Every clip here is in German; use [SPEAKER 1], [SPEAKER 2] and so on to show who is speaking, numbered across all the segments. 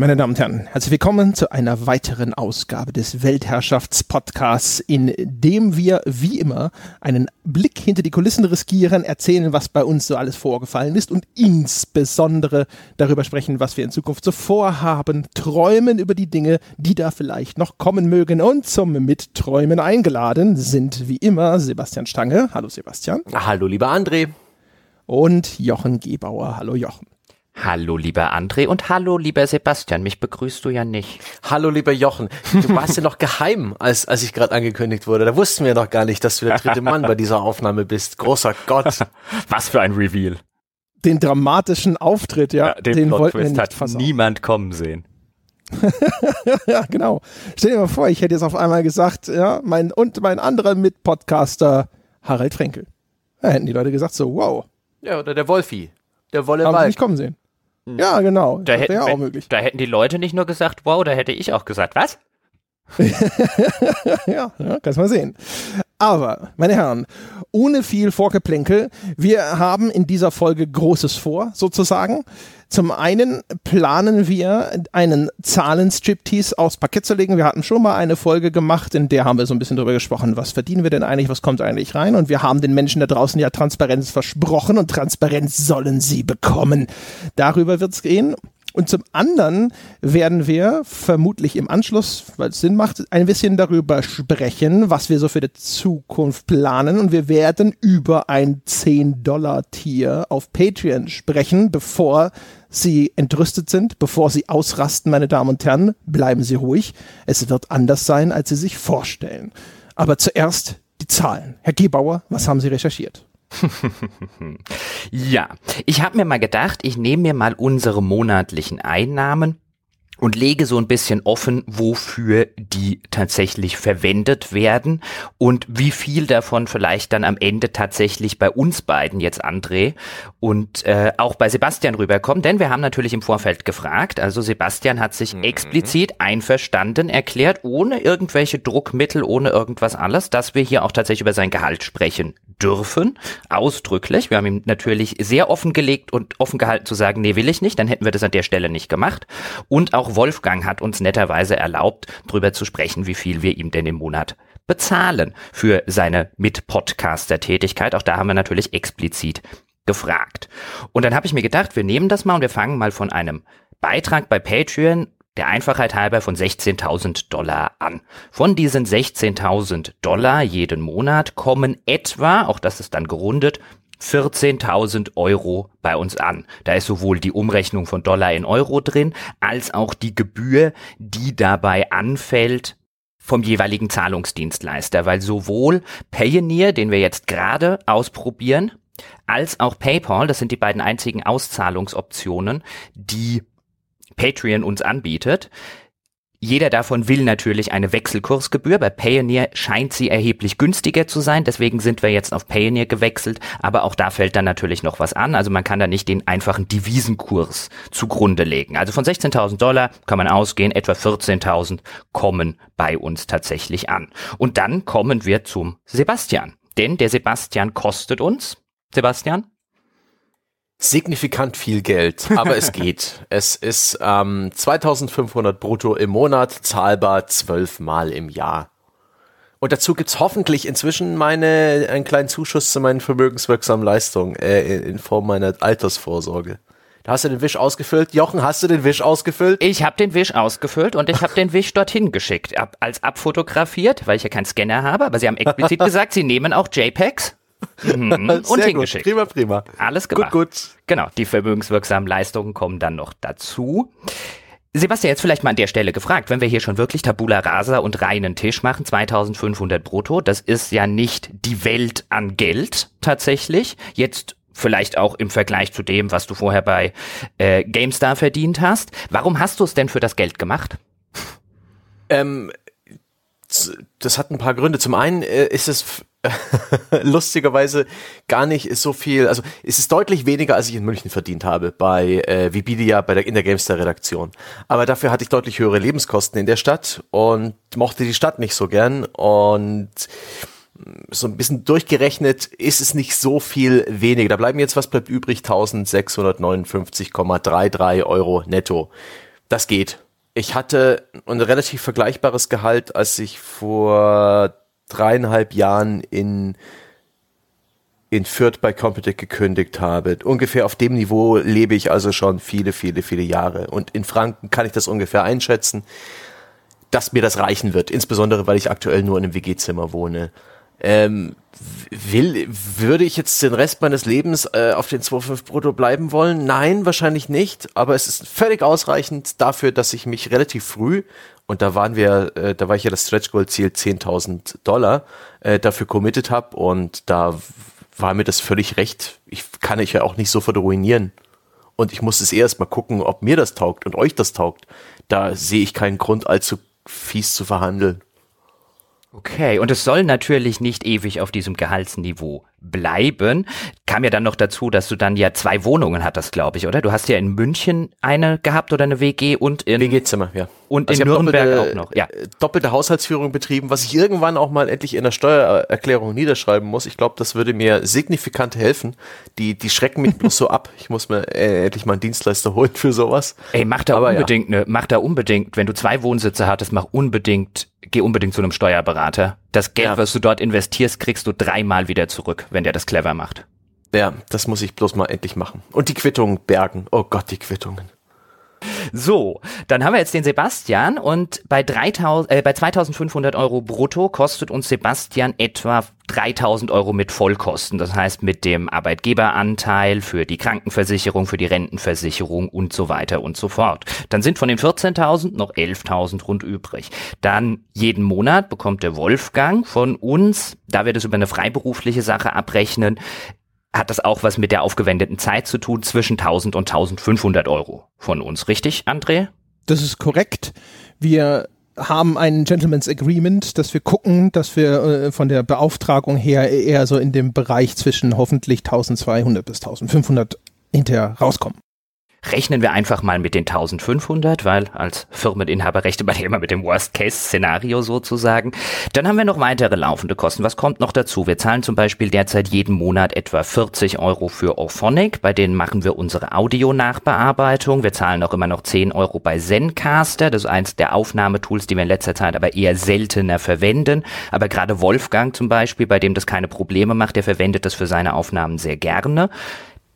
[SPEAKER 1] Meine Damen und Herren, herzlich willkommen zu einer weiteren Ausgabe des Weltherrschaftspodcasts, in dem wir wie immer einen Blick hinter die Kulissen riskieren, erzählen, was bei uns so alles vorgefallen ist und insbesondere darüber sprechen, was wir in Zukunft so vorhaben, träumen über die Dinge, die da vielleicht noch kommen mögen. Und zum Mitträumen eingeladen sind wie immer Sebastian Stange. Hallo Sebastian.
[SPEAKER 2] Hallo lieber André.
[SPEAKER 1] Und Jochen Gebauer. Hallo Jochen.
[SPEAKER 3] Hallo lieber André und hallo lieber Sebastian, mich begrüßt du ja nicht.
[SPEAKER 2] Hallo lieber Jochen, du warst ja noch geheim, als, als ich gerade angekündigt wurde. Da wussten wir noch gar nicht, dass du der dritte Mann bei dieser Aufnahme bist. Großer Gott.
[SPEAKER 3] Was für ein Reveal.
[SPEAKER 1] Den dramatischen Auftritt, ja,
[SPEAKER 3] ja den, den wollten wir nicht hat versauen. niemand kommen sehen.
[SPEAKER 1] ja, genau. Stell dir mal vor, ich hätte jetzt auf einmal gesagt, ja, mein und mein anderer Mitpodcaster Harald Frenkel. Da hätten die Leute gesagt so, wow.
[SPEAKER 2] Ja, oder der Wolfi. Der Wolle
[SPEAKER 1] Haben nicht kommen sehen. Ja, genau.
[SPEAKER 3] Da, hätten, ja auch möglich. da hätten die Leute nicht nur gesagt, wow, da hätte ich auch gesagt, was?
[SPEAKER 1] ja, ja, kannst mal sehen. Aber, meine Herren, ohne viel Vorgeplänkel, wir haben in dieser Folge Großes vor, sozusagen. Zum einen planen wir einen Zahlenstriptease aufs Parkett zu legen. Wir hatten schon mal eine Folge gemacht, in der haben wir so ein bisschen drüber gesprochen, was verdienen wir denn eigentlich, was kommt eigentlich rein? Und wir haben den Menschen da draußen ja Transparenz versprochen und Transparenz sollen sie bekommen. Darüber wird es gehen. Und zum anderen werden wir vermutlich im Anschluss, weil es Sinn macht, ein bisschen darüber sprechen, was wir so für die Zukunft planen. Und wir werden über ein 10-Dollar-Tier auf Patreon sprechen, bevor Sie entrüstet sind, bevor Sie ausrasten, meine Damen und Herren. Bleiben Sie ruhig. Es wird anders sein, als Sie sich vorstellen. Aber zuerst die Zahlen. Herr Gebauer, was haben Sie recherchiert?
[SPEAKER 3] ja, ich habe mir mal gedacht, ich nehme mir mal unsere monatlichen Einnahmen und lege so ein bisschen offen, wofür die tatsächlich verwendet werden und wie viel davon vielleicht dann am Ende tatsächlich bei uns beiden jetzt André und äh, auch bei Sebastian rüberkommt, denn wir haben natürlich im Vorfeld gefragt, also Sebastian hat sich mhm. explizit einverstanden erklärt, ohne irgendwelche Druckmittel, ohne irgendwas alles, dass wir hier auch tatsächlich über sein Gehalt sprechen dürfen, ausdrücklich. Wir haben ihm natürlich sehr offen gelegt und offen gehalten zu sagen, nee, will ich nicht, dann hätten wir das an der Stelle nicht gemacht und auch Wolfgang hat uns netterweise erlaubt, darüber zu sprechen, wie viel wir ihm denn im Monat bezahlen für seine Mit-Podcaster-Tätigkeit. Auch da haben wir natürlich explizit gefragt. Und dann habe ich mir gedacht, wir nehmen das mal und wir fangen mal von einem Beitrag bei Patreon der Einfachheit halber von 16.000 Dollar an. Von diesen 16.000 Dollar jeden Monat kommen etwa, auch das ist dann gerundet, 14.000 Euro bei uns an. Da ist sowohl die Umrechnung von Dollar in Euro drin, als auch die Gebühr, die dabei anfällt vom jeweiligen Zahlungsdienstleister, weil sowohl Payoneer, den wir jetzt gerade ausprobieren, als auch PayPal, das sind die beiden einzigen Auszahlungsoptionen, die Patreon uns anbietet, jeder davon will natürlich eine Wechselkursgebühr. Bei Payoneer scheint sie erheblich günstiger zu sein. Deswegen sind wir jetzt auf Payoneer gewechselt. Aber auch da fällt dann natürlich noch was an. Also man kann da nicht den einfachen Devisenkurs zugrunde legen. Also von 16.000 Dollar kann man ausgehen, etwa 14.000 kommen bei uns tatsächlich an. Und dann kommen wir zum Sebastian. Denn der Sebastian kostet uns, Sebastian,
[SPEAKER 2] signifikant viel Geld, aber es geht. Es ist ähm, 2500 brutto im Monat, zahlbar zwölfmal im Jahr. Und dazu gibt's hoffentlich inzwischen meine einen kleinen Zuschuss zu meinen vermögenswirksamen Leistungen äh, in Form meiner Altersvorsorge. Da hast du den Wisch ausgefüllt. Jochen, hast du den Wisch ausgefüllt?
[SPEAKER 3] Ich habe den Wisch ausgefüllt und ich habe den Wisch dorthin geschickt, ab, als abfotografiert, weil ich ja keinen Scanner habe. Aber sie haben explizit gesagt, sie nehmen auch JPEGs.
[SPEAKER 2] Mhm. und hingeschickt. Prima, prima.
[SPEAKER 3] Alles gemacht. Gut, gut. Genau, die vermögenswirksamen Leistungen kommen dann noch dazu. Sebastian, jetzt vielleicht mal an der Stelle gefragt, wenn wir hier schon wirklich Tabula Rasa und reinen Tisch machen, 2500 brutto, das ist ja nicht die Welt an Geld tatsächlich. Jetzt vielleicht auch im Vergleich zu dem, was du vorher bei äh, GameStar verdient hast. Warum hast du es denn für das Geld gemacht?
[SPEAKER 2] Ähm, das hat ein paar Gründe. Zum einen äh, ist es lustigerweise gar nicht so viel, also es ist deutlich weniger, als ich in München verdient habe bei äh, Vibidia, bei der, in der Gamestar-Redaktion. Aber dafür hatte ich deutlich höhere Lebenskosten in der Stadt und mochte die Stadt nicht so gern und so ein bisschen durchgerechnet ist es nicht so viel weniger. Da bleiben jetzt, was bleibt übrig? 1659,33 Euro netto das geht. Ich hatte ein relativ vergleichbares Gehalt, als ich vor dreieinhalb Jahren in in Fürth bei Computec gekündigt habe. Ungefähr auf dem Niveau lebe ich also schon viele, viele, viele Jahre. Und in Franken kann ich das ungefähr einschätzen, dass mir das reichen wird. Insbesondere, weil ich aktuell nur in einem WG-Zimmer wohne. Ähm, will, würde ich jetzt den Rest meines Lebens äh, auf den 2,5 brutto bleiben wollen? Nein, wahrscheinlich nicht. Aber es ist völlig ausreichend dafür, dass ich mich relativ früh, und da waren wir, äh, da war ich ja das Stretch Goal Ziel 10.000 Dollar, äh, dafür committed habe und da war mir das völlig recht. Ich kann ich ja auch nicht sofort ruinieren. Und ich muss es erst mal gucken, ob mir das taugt und euch das taugt. Da sehe ich keinen Grund, allzu fies zu verhandeln.
[SPEAKER 3] Okay, und es soll natürlich nicht ewig auf diesem Gehaltsniveau bleiben. Kam ja dann noch dazu, dass du dann ja zwei Wohnungen hattest, glaube ich, oder? Du hast ja in München eine gehabt oder eine WG und in
[SPEAKER 2] WG-Zimmer, ja.
[SPEAKER 3] Und also in Nürnberg doppelte, auch noch, ja.
[SPEAKER 2] Äh, doppelte Haushaltsführung betrieben, was ich irgendwann auch mal endlich in der Steuererklärung niederschreiben muss. Ich glaube, das würde mir signifikant helfen. Die, die schrecken mich bloß so ab. Ich muss mir äh, endlich mal einen Dienstleister holen für sowas.
[SPEAKER 3] Ey, mach da Aber unbedingt, ja. ne, mach da unbedingt, wenn du zwei Wohnsitze hattest, mach unbedingt, geh unbedingt zu einem Steuerberater. Das Geld, ja. was du dort investierst, kriegst du dreimal wieder zurück wenn der das clever macht.
[SPEAKER 2] Ja, das muss ich bloß mal endlich machen. Und die Quittungen bergen. Oh Gott, die Quittungen.
[SPEAKER 3] So, dann haben wir jetzt den Sebastian und bei, 3000, äh, bei 2500 Euro brutto kostet uns Sebastian etwa 3000 Euro mit Vollkosten. Das heißt mit dem Arbeitgeberanteil für die Krankenversicherung, für die Rentenversicherung und so weiter und so fort. Dann sind von den 14.000 noch 11.000 rund übrig. Dann jeden Monat bekommt der Wolfgang von uns, da wir das über eine freiberufliche Sache abrechnen, hat das auch was mit der aufgewendeten Zeit zu tun, zwischen 1000 und 1500 Euro von uns, richtig, André?
[SPEAKER 1] Das ist korrekt. Wir haben ein Gentleman's Agreement, dass wir gucken, dass wir äh, von der Beauftragung her eher so in dem Bereich zwischen hoffentlich 1200 bis 1500 hinterher rauskommen
[SPEAKER 3] rechnen wir einfach mal mit den 1500, weil als Firmeninhaber rechnet man ja immer mit dem Worst-Case-Szenario sozusagen. Dann haben wir noch weitere laufende Kosten. Was kommt noch dazu? Wir zahlen zum Beispiel derzeit jeden Monat etwa 40 Euro für Orphonic, bei denen machen wir unsere Audio-Nachbearbeitung. Wir zahlen auch immer noch 10 Euro bei Zencaster, das ist eins der Aufnahmetools, die wir in letzter Zeit aber eher seltener verwenden. Aber gerade Wolfgang zum Beispiel, bei dem das keine Probleme macht, der verwendet das für seine Aufnahmen sehr gerne.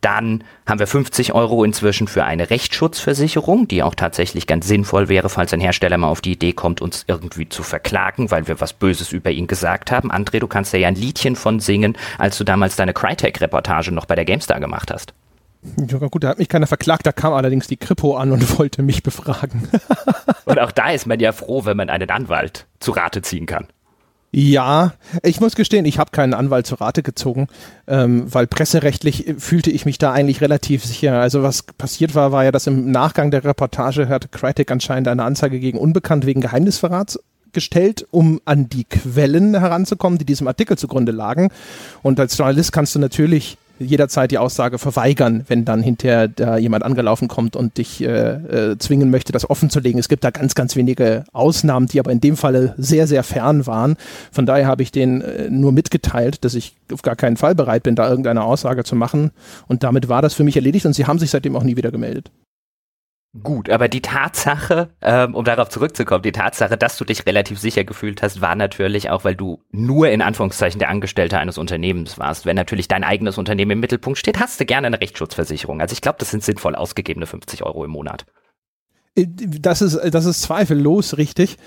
[SPEAKER 3] Dann haben wir 50 Euro inzwischen für eine Rechtsschutzversicherung, die auch tatsächlich ganz sinnvoll wäre, falls ein Hersteller mal auf die Idee kommt, uns irgendwie zu verklagen, weil wir was Böses über ihn gesagt haben. André, du kannst ja ein Liedchen von singen, als du damals deine Crytek-Reportage noch bei der GameStar gemacht hast.
[SPEAKER 1] Ja, gut, da hat mich keiner verklagt, da kam allerdings die Kripo an und wollte mich befragen.
[SPEAKER 3] und auch da ist man ja froh, wenn man einen Anwalt zu Rate ziehen kann.
[SPEAKER 1] Ja, ich muss gestehen, ich habe keinen Anwalt zur Rate gezogen, ähm, weil presserechtlich fühlte ich mich da eigentlich relativ sicher. Also was passiert war, war ja, dass im Nachgang der Reportage hatte Crytek anscheinend eine Anzeige gegen Unbekannt wegen Geheimnisverrats gestellt, um an die Quellen heranzukommen, die diesem Artikel zugrunde lagen. Und als Journalist kannst du natürlich jederzeit die Aussage verweigern, wenn dann hinterher da jemand angelaufen kommt und dich äh, äh, zwingen möchte, das offen zu legen. Es gibt da ganz, ganz wenige Ausnahmen, die aber in dem Falle sehr, sehr fern waren. Von daher habe ich denen äh, nur mitgeteilt, dass ich auf gar keinen Fall bereit bin, da irgendeine Aussage zu machen. Und damit war das für mich erledigt und sie haben sich seitdem auch nie wieder gemeldet.
[SPEAKER 3] Gut, aber die Tatsache, ähm, um darauf zurückzukommen, die Tatsache, dass du dich relativ sicher gefühlt hast, war natürlich auch, weil du nur in Anführungszeichen der Angestellte eines Unternehmens warst. Wenn natürlich dein eigenes Unternehmen im Mittelpunkt steht, hast du gerne eine Rechtsschutzversicherung. Also ich glaube, das sind sinnvoll ausgegebene 50 Euro im Monat.
[SPEAKER 1] Äh, das ist, das ist zweifellos richtig.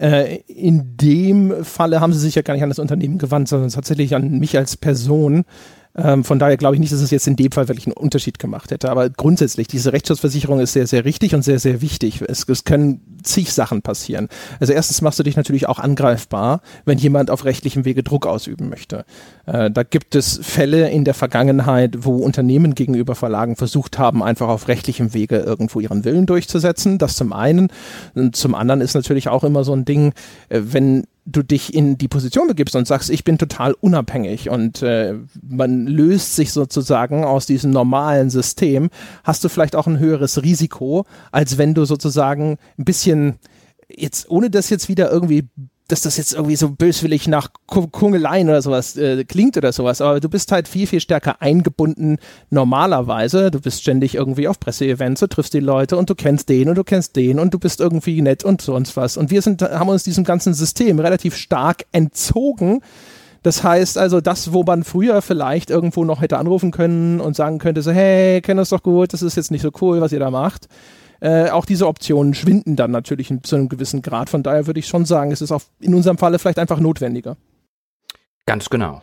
[SPEAKER 1] Äh, in dem Falle haben sie sich ja gar nicht an das Unternehmen gewandt, sondern tatsächlich an mich als Person. Ähm, von daher glaube ich nicht, dass es jetzt in dem Fall wirklich einen Unterschied gemacht hätte. Aber grundsätzlich, diese Rechtsschutzversicherung ist sehr, sehr richtig und sehr, sehr wichtig. Es, es können zig Sachen passieren. Also erstens machst du dich natürlich auch angreifbar, wenn jemand auf rechtlichem Wege Druck ausüben möchte. Äh, da gibt es Fälle in der Vergangenheit, wo Unternehmen gegenüber Verlagen versucht haben, einfach auf rechtlichem Wege irgendwo ihren Willen durchzusetzen. Das zum einen. Und zum anderen ist natürlich auch immer so ein Ding, äh, wenn du dich in die Position begibst und sagst, ich bin total unabhängig und äh, man löst sich sozusagen aus diesem normalen System, hast du vielleicht auch ein höheres Risiko, als wenn du sozusagen ein bisschen jetzt, ohne das jetzt wieder irgendwie dass das jetzt irgendwie so böswillig nach Kungeleien oder sowas äh, klingt oder sowas, aber du bist halt viel, viel stärker eingebunden normalerweise. Du bist ständig irgendwie auf Presseevents, du triffst die Leute und du kennst den und du kennst den und du bist irgendwie nett und sonst was. Und wir sind, haben uns diesem ganzen System relativ stark entzogen. Das heißt also, das, wo man früher vielleicht irgendwo noch hätte anrufen können und sagen könnte, so, hey, kenn das doch gut, das ist jetzt nicht so cool, was ihr da macht äh, auch diese Optionen schwinden dann natürlich zu einem gewissen Grad. Von daher würde ich schon sagen, es ist auch in unserem Falle vielleicht einfach notwendiger.
[SPEAKER 3] Ganz genau.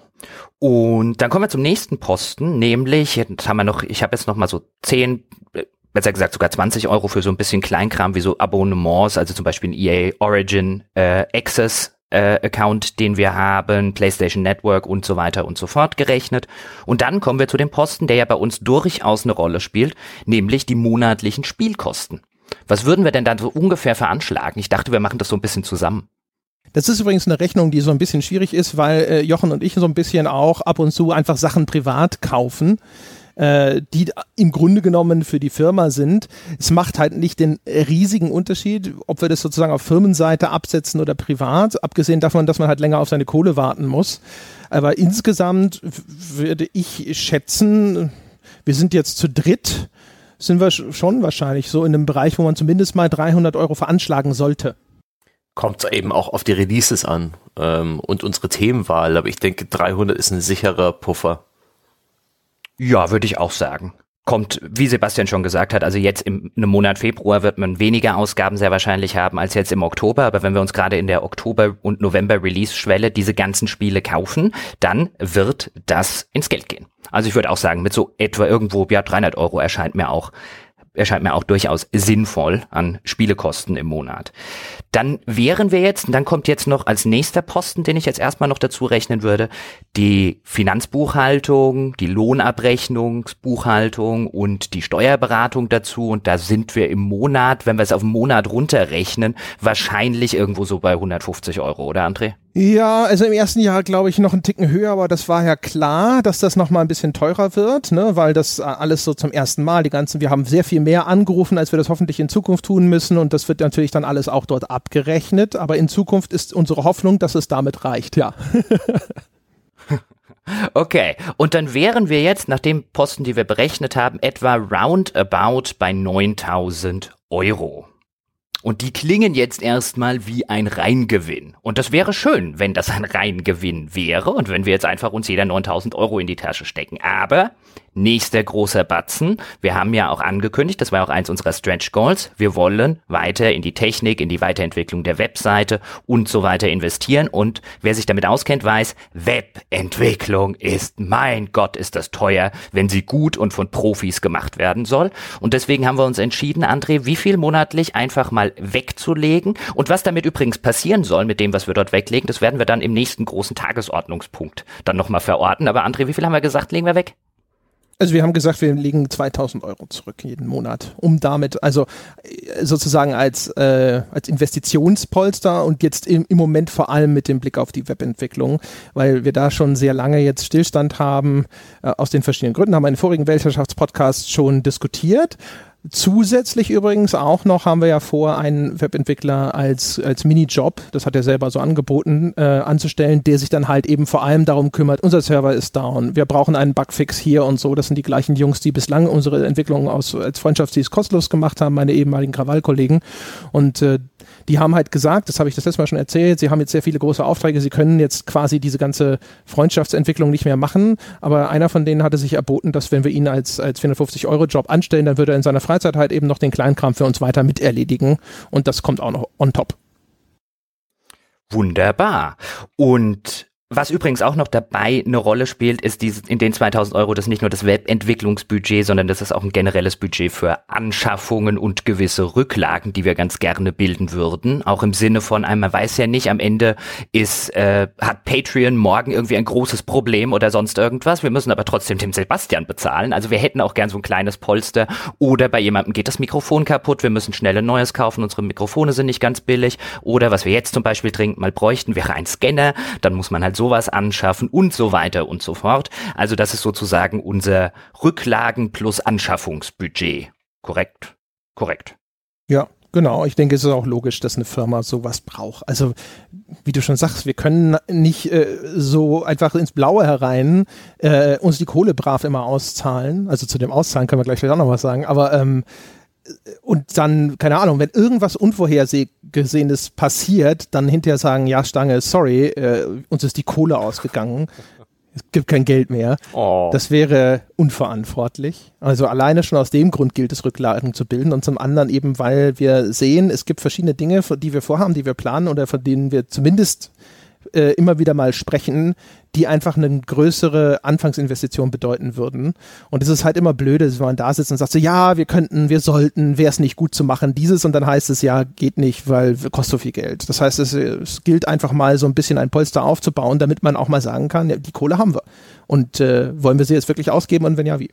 [SPEAKER 3] Und dann kommen wir zum nächsten Posten, nämlich, jetzt haben wir noch, ich habe jetzt noch mal so zehn, äh, besser gesagt sogar 20 Euro für so ein bisschen Kleinkram wie so Abonnements, also zum Beispiel ein EA Origin äh, Access äh, Account, den wir haben, PlayStation Network und so weiter und so fort gerechnet. Und dann kommen wir zu dem Posten, der ja bei uns durchaus eine Rolle spielt, nämlich die monatlichen Spielkosten. Was würden wir denn dann so ungefähr veranschlagen? Ich dachte, wir machen das so ein bisschen zusammen.
[SPEAKER 1] Das ist übrigens eine Rechnung, die so ein bisschen schwierig ist, weil äh, Jochen und ich so ein bisschen auch ab und zu einfach Sachen privat kaufen äh, die im Grunde genommen für die Firma sind. Es macht halt nicht den riesigen Unterschied, ob wir das sozusagen auf Firmenseite absetzen oder privat, abgesehen davon, dass man halt länger auf seine Kohle warten muss. Aber insgesamt würde ich schätzen, wir sind jetzt zu dritt, sind wir schon wahrscheinlich so in einem Bereich, wo man zumindest mal 300 Euro veranschlagen sollte
[SPEAKER 2] kommt eben auch auf die Releases an ähm, und unsere Themenwahl. Aber ich denke, 300 ist ein sicherer Puffer.
[SPEAKER 3] Ja, würde ich auch sagen. Kommt, wie Sebastian schon gesagt hat, also jetzt im, im Monat Februar wird man weniger Ausgaben sehr wahrscheinlich haben als jetzt im Oktober. Aber wenn wir uns gerade in der Oktober- und November-Release-Schwelle diese ganzen Spiele kaufen, dann wird das ins Geld gehen. Also ich würde auch sagen, mit so etwa irgendwo, ja, 300 Euro erscheint mir auch erscheint mir auch durchaus sinnvoll an Spielekosten im Monat. Dann wären wir jetzt, und dann kommt jetzt noch als nächster Posten, den ich jetzt erstmal noch dazu rechnen würde, die Finanzbuchhaltung, die Lohnabrechnungsbuchhaltung und die Steuerberatung dazu. Und da sind wir im Monat, wenn wir es auf den Monat runterrechnen, wahrscheinlich irgendwo so bei 150 Euro, oder André?
[SPEAKER 1] Ja, also im ersten Jahr glaube ich noch einen Ticken höher, aber das war ja klar, dass das nochmal ein bisschen teurer wird, ne, weil das äh, alles so zum ersten Mal, die ganzen, wir haben sehr viel mehr angerufen, als wir das hoffentlich in Zukunft tun müssen und das wird natürlich dann alles auch dort abgerechnet, aber in Zukunft ist unsere Hoffnung, dass es damit reicht, ja.
[SPEAKER 3] Okay, und dann wären wir jetzt, nach dem Posten, die wir berechnet haben, etwa roundabout bei 9000 Euro. Und die klingen jetzt erstmal wie ein Reingewinn. Und das wäre schön, wenn das ein Reingewinn wäre und wenn wir jetzt einfach uns jeder 9000 Euro in die Tasche stecken. Aber Nächster großer Batzen. Wir haben ja auch angekündigt, das war auch eins unserer Stretch Goals. Wir wollen weiter in die Technik, in die Weiterentwicklung der Webseite und so weiter investieren. Und wer sich damit auskennt, weiß, Webentwicklung ist, mein Gott, ist das teuer, wenn sie gut und von Profis gemacht werden soll. Und deswegen haben wir uns entschieden, André, wie viel monatlich einfach mal wegzulegen. Und was damit übrigens passieren soll mit dem, was wir dort weglegen, das werden wir dann im nächsten großen Tagesordnungspunkt dann nochmal verorten. Aber André, wie viel haben wir gesagt, legen wir weg?
[SPEAKER 1] Also wir haben gesagt, wir legen 2000 Euro zurück jeden Monat, um damit, also äh, sozusagen als, äh, als Investitionspolster und jetzt im, im Moment vor allem mit dem Blick auf die Webentwicklung, weil wir da schon sehr lange jetzt Stillstand haben, äh, aus den verschiedenen Gründen, haben wir in vorigen Weltherrschaftspodcasts schon diskutiert. Zusätzlich übrigens auch noch haben wir ja vor, einen Webentwickler als, als Minijob, das hat er selber so angeboten, äh, anzustellen, der sich dann halt eben vor allem darum kümmert, unser Server ist down, wir brauchen einen Bugfix hier und so. Das sind die gleichen Jungs, die bislang unsere Entwicklung aus, als Freundschaftsdienst kostenlos gemacht haben, meine ehemaligen Krawallkollegen. Und äh, die haben halt gesagt, das habe ich das letzte Mal schon erzählt, sie haben jetzt sehr viele große Aufträge, sie können jetzt quasi diese ganze Freundschaftsentwicklung nicht mehr machen, aber einer von denen hatte sich erboten, dass wenn wir ihn als, als 450-Euro-Job anstellen, dann würde er in seiner Freizeit halt eben noch den Kleinkram für uns weiter miterledigen und das kommt auch noch on top.
[SPEAKER 3] Wunderbar. Und was übrigens auch noch dabei eine Rolle spielt, ist dieses, in den 2000 Euro, das nicht nur das Webentwicklungsbudget, sondern das ist auch ein generelles Budget für Anschaffungen und gewisse Rücklagen, die wir ganz gerne bilden würden. Auch im Sinne von, man weiß ja nicht, am Ende ist, äh, hat Patreon morgen irgendwie ein großes Problem oder sonst irgendwas. Wir müssen aber trotzdem dem Sebastian bezahlen. Also wir hätten auch gern so ein kleines Polster. Oder bei jemandem geht das Mikrofon kaputt, wir müssen schnell ein neues kaufen, unsere Mikrofone sind nicht ganz billig. Oder was wir jetzt zum Beispiel dringend mal bräuchten, wäre ein Scanner. Dann muss man halt sowas anschaffen und so weiter und so fort. Also das ist sozusagen unser Rücklagen plus Anschaffungsbudget. Korrekt? Korrekt.
[SPEAKER 1] Ja, Genau, ich denke, es ist auch logisch, dass eine Firma sowas braucht. Also, wie du schon sagst, wir können nicht äh, so einfach ins Blaue herein äh, uns die Kohle brav immer auszahlen. Also zu dem Auszahlen können wir gleich vielleicht auch noch was sagen. Aber ähm, und dann, keine Ahnung, wenn irgendwas Unvorhergesehenes passiert, dann hinterher sagen, ja, Stange, sorry, äh, uns ist die Kohle ausgegangen es gibt kein Geld mehr. Oh. Das wäre unverantwortlich. Also alleine schon aus dem Grund gilt es, Rücklagen zu bilden und zum anderen eben, weil wir sehen, es gibt verschiedene Dinge, die wir vorhaben, die wir planen oder von denen wir zumindest äh, immer wieder mal sprechen, die einfach eine größere Anfangsinvestition bedeuten würden. Und es ist halt immer blöde, wenn man da sitzt und sagt so, ja, wir könnten, wir sollten, wäre es nicht gut zu machen, dieses und dann heißt es, ja, geht nicht, weil kostet so viel Geld. Das heißt, es, es gilt einfach mal so ein bisschen ein Polster aufzubauen, damit man auch mal sagen kann, ja, die Kohle haben wir. Und äh, wollen wir sie jetzt wirklich ausgeben und wenn ja, wie?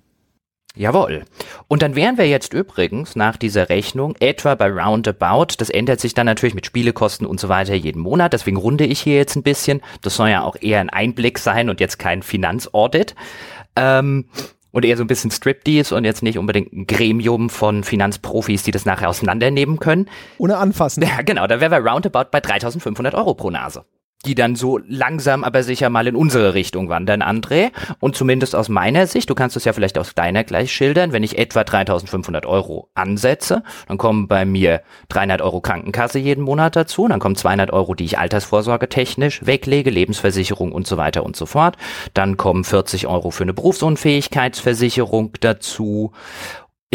[SPEAKER 3] Jawohl. Und dann wären wir jetzt übrigens nach dieser Rechnung etwa bei Roundabout. Das ändert sich dann natürlich mit Spielekosten und so weiter jeden Monat. Deswegen runde ich hier jetzt ein bisschen. Das soll ja auch eher ein Einblick sein und jetzt kein Finanzaudit. Ähm, und eher so ein bisschen Striptease und jetzt nicht unbedingt ein Gremium von Finanzprofis, die das nachher auseinandernehmen können.
[SPEAKER 1] Ohne anfassen.
[SPEAKER 3] Ja, genau. Da wären wir roundabout bei 3500 Euro pro Nase die dann so langsam aber sicher mal in unsere Richtung wandern, André. Und zumindest aus meiner Sicht, du kannst es ja vielleicht aus deiner gleich schildern, wenn ich etwa 3500 Euro ansetze, dann kommen bei mir 300 Euro Krankenkasse jeden Monat dazu, dann kommen 200 Euro, die ich Altersvorsorge technisch weglege, Lebensversicherung und so weiter und so fort. Dann kommen 40 Euro für eine Berufsunfähigkeitsversicherung dazu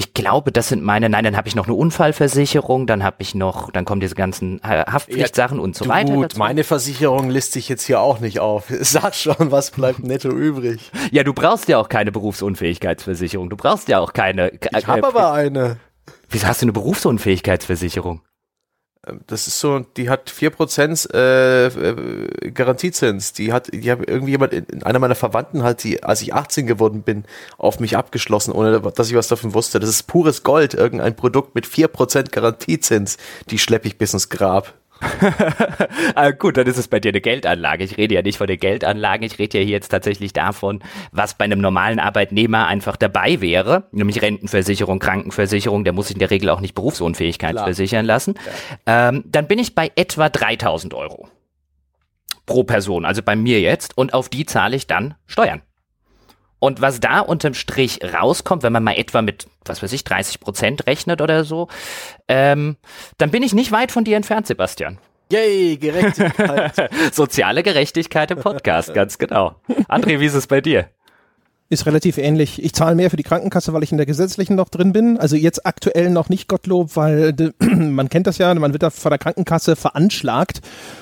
[SPEAKER 3] ich glaube, das sind meine, nein, dann habe ich noch eine Unfallversicherung, dann habe ich noch, dann kommen diese ganzen Haftpflichtsachen ja, und so weiter.
[SPEAKER 2] Gut, meine Versicherung listet sich jetzt hier auch nicht auf. Sag schon, was bleibt netto übrig?
[SPEAKER 3] Ja, du brauchst ja auch keine Berufsunfähigkeitsversicherung. Du brauchst ja auch keine.
[SPEAKER 2] Ich habe äh, aber eine.
[SPEAKER 3] Wieso hast du eine Berufsunfähigkeitsversicherung?
[SPEAKER 2] Ähm, das ist so, die hat 4% äh, äh, Garantiezins. Die hat, die hat irgendwie jemand, in, einer meiner Verwandten hat die, als ich 18 geworden bin, auf mich abgeschlossen, ohne dass ich was davon wusste. Das ist pures Gold, irgendein Produkt mit 4% Garantiezins. Die schleppe ich bis ins Grab.
[SPEAKER 3] Ah, gut, dann ist es bei dir eine Geldanlage. Ich rede ja nicht von der Geldanlage, ich rede ja hier jetzt tatsächlich davon, was bei einem normalen Arbeitnehmer einfach dabei wäre, nämlich Rentenversicherung, Krankenversicherung, der muss sich in der Regel auch nicht Berufsunfähigkeit Klar. versichern lassen. Ja. Ähm, dann bin ich bei etwa 3000 Euro pro Person, also bei mir jetzt, und auf die zahle ich dann Steuern. Und was da unterm Strich rauskommt, wenn man mal etwa mit, was weiß ich, 30 Prozent rechnet oder so, ähm, dann bin ich nicht weit von dir entfernt, Sebastian.
[SPEAKER 2] Yay, Gerechtigkeit.
[SPEAKER 3] Soziale Gerechtigkeit im Podcast, ganz genau. André, wie ist es bei dir?
[SPEAKER 1] Ist relativ ähnlich. Ich zahle mehr für die Krankenkasse, weil ich in der gesetzlichen noch drin bin. Also jetzt aktuell noch nicht Gottlob, weil de, man kennt das ja, man wird da von der Krankenkasse veranschlagt.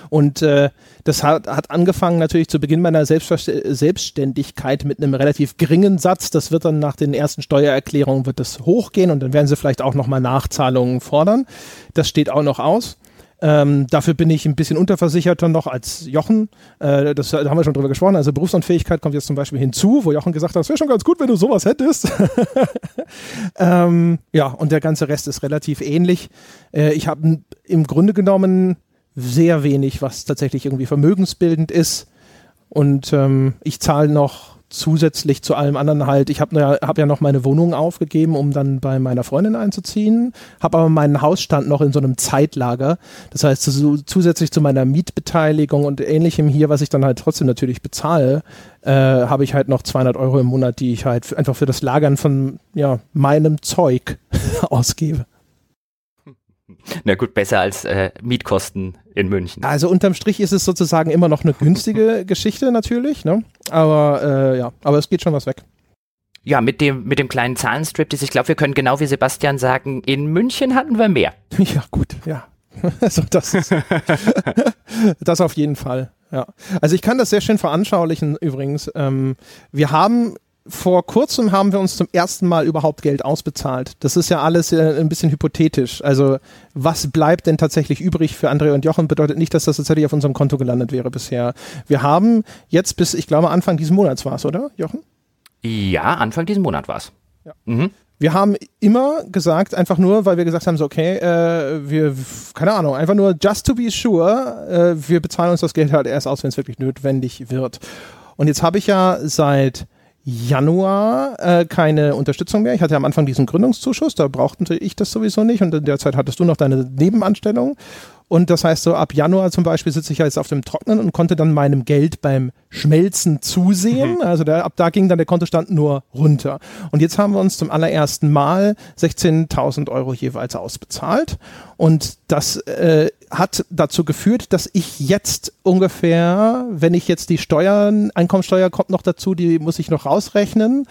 [SPEAKER 1] Und äh, das hat, hat angefangen natürlich zu Beginn meiner Selbstständigkeit mit einem relativ geringen Satz. Das wird dann nach den ersten Steuererklärungen wird das hochgehen und dann werden sie vielleicht auch nochmal Nachzahlungen fordern. Das steht auch noch aus. Ähm, dafür bin ich ein bisschen unterversicherter noch als Jochen. Äh, das, da haben wir schon drüber gesprochen. Also Berufsunfähigkeit kommt jetzt zum Beispiel hinzu, wo Jochen gesagt hat, es wäre schon ganz gut, wenn du sowas hättest. ähm, ja, und der ganze Rest ist relativ ähnlich. Äh, ich habe im Grunde genommen sehr wenig, was tatsächlich irgendwie vermögensbildend ist. Und ähm, ich zahle noch zusätzlich zu allem anderen halt, ich habe ja, hab ja noch meine Wohnung aufgegeben, um dann bei meiner Freundin einzuziehen, habe aber meinen Hausstand noch in so einem Zeitlager. Das heißt, zu, zusätzlich zu meiner Mietbeteiligung und ähnlichem hier, was ich dann halt trotzdem natürlich bezahle, äh, habe ich halt noch 200 Euro im Monat, die ich halt einfach für das Lagern von ja, meinem Zeug ausgebe.
[SPEAKER 3] Na gut, besser als äh, Mietkosten in München.
[SPEAKER 1] Also unterm Strich ist es sozusagen immer noch eine günstige Geschichte natürlich, ne? Aber äh, ja, aber es geht schon was weg.
[SPEAKER 3] Ja, mit dem, mit dem kleinen Zahlenstrip, ich glaube, wir können genau wie Sebastian sagen, in München hatten wir mehr.
[SPEAKER 1] Ja, gut, ja. Also das ist, das auf jeden Fall. Ja. Also ich kann das sehr schön veranschaulichen übrigens. Ähm, wir haben vor kurzem haben wir uns zum ersten Mal überhaupt Geld ausbezahlt. Das ist ja alles äh, ein bisschen hypothetisch. Also was bleibt denn tatsächlich übrig für André und Jochen bedeutet nicht, dass das tatsächlich auf unserem Konto gelandet wäre bisher. Wir haben jetzt bis, ich glaube, Anfang dieses Monats war es, oder, Jochen?
[SPEAKER 3] Ja, Anfang diesen Monat war es.
[SPEAKER 1] Ja. Mhm. Wir haben immer gesagt, einfach nur, weil wir gesagt haben, so okay, äh, wir, keine Ahnung, einfach nur just to be sure, äh, wir bezahlen uns das Geld halt erst aus, wenn es wirklich notwendig wird. Und jetzt habe ich ja seit Januar äh, keine Unterstützung mehr. Ich hatte am Anfang diesen Gründungszuschuss, da brauchte ich das sowieso nicht und in der Zeit hattest du noch deine Nebenanstellung. Und das heißt, so ab Januar zum Beispiel sitze ich jetzt auf dem Trocknen und konnte dann meinem Geld beim Schmelzen zusehen. Mhm. Also der, ab da ging dann der Kontostand nur runter. Und jetzt haben wir uns zum allerersten Mal 16.000 Euro jeweils ausbezahlt. Und das äh, hat dazu geführt, dass ich jetzt ungefähr, wenn ich jetzt die Steuern, Einkommensteuer kommt noch dazu, die muss ich noch rausrechnen.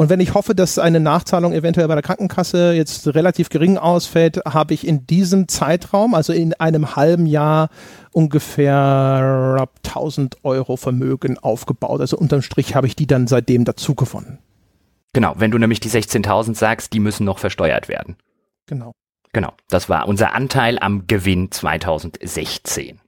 [SPEAKER 1] Und wenn ich hoffe, dass eine Nachzahlung eventuell bei der Krankenkasse jetzt relativ gering ausfällt, habe ich in diesem Zeitraum, also in einem halben Jahr, ungefähr 1000 Euro Vermögen aufgebaut. Also unterm Strich habe ich die dann seitdem dazu gewonnen.
[SPEAKER 3] Genau, wenn du nämlich die 16.000 sagst, die müssen noch versteuert werden.
[SPEAKER 1] Genau.
[SPEAKER 3] Genau, das war unser Anteil am Gewinn 2016.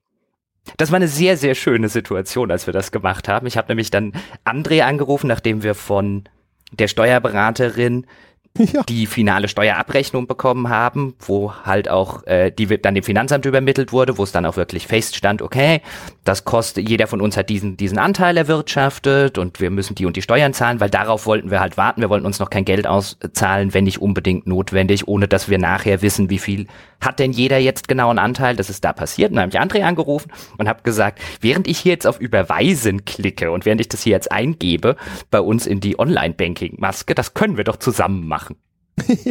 [SPEAKER 3] Das war eine sehr, sehr schöne Situation, als wir das gemacht haben. Ich habe nämlich dann André angerufen, nachdem wir von der Steuerberaterin ja. die finale Steuerabrechnung bekommen haben, wo halt auch äh, die dann dem Finanzamt übermittelt wurde, wo es dann auch wirklich feststand, okay, das kostet, jeder von uns hat diesen, diesen Anteil erwirtschaftet und wir müssen die und die Steuern zahlen, weil darauf wollten wir halt warten. Wir wollten uns noch kein Geld auszahlen, wenn nicht unbedingt notwendig, ohne dass wir nachher wissen, wie viel hat denn jeder jetzt genau einen Anteil. Das ist da passiert. Und dann habe ich André angerufen und habe gesagt, während ich hier jetzt auf Überweisen klicke und während ich das hier jetzt eingebe bei uns in die Online-Banking-Maske, das können wir doch zusammen machen.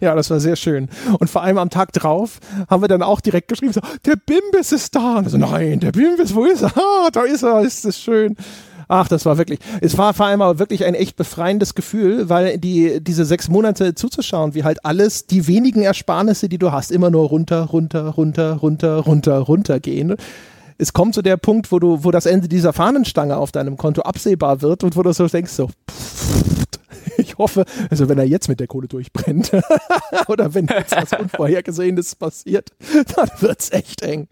[SPEAKER 1] ja. Das war sehr schön. Und vor allem am Tag drauf haben wir dann auch direkt geschrieben, so, der Bimbis ist da. Und so, nein, der Bimbis, wo ist er? Ah, da ist er, ist das schön. Ach, das war wirklich, es war vor allem aber wirklich ein echt befreiendes Gefühl, weil die, diese sechs Monate zuzuschauen, wie halt alles, die wenigen Ersparnisse, die du hast, immer nur runter, runter, runter, runter, runter, runter gehen. Es kommt zu der Punkt, wo du, wo das Ende dieser Fahnenstange auf deinem Konto absehbar wird und wo du so denkst, so, pff, hoffe, also wenn er jetzt mit der Kohle durchbrennt oder wenn jetzt was Unvorhergesehenes passiert, dann wird's echt eng.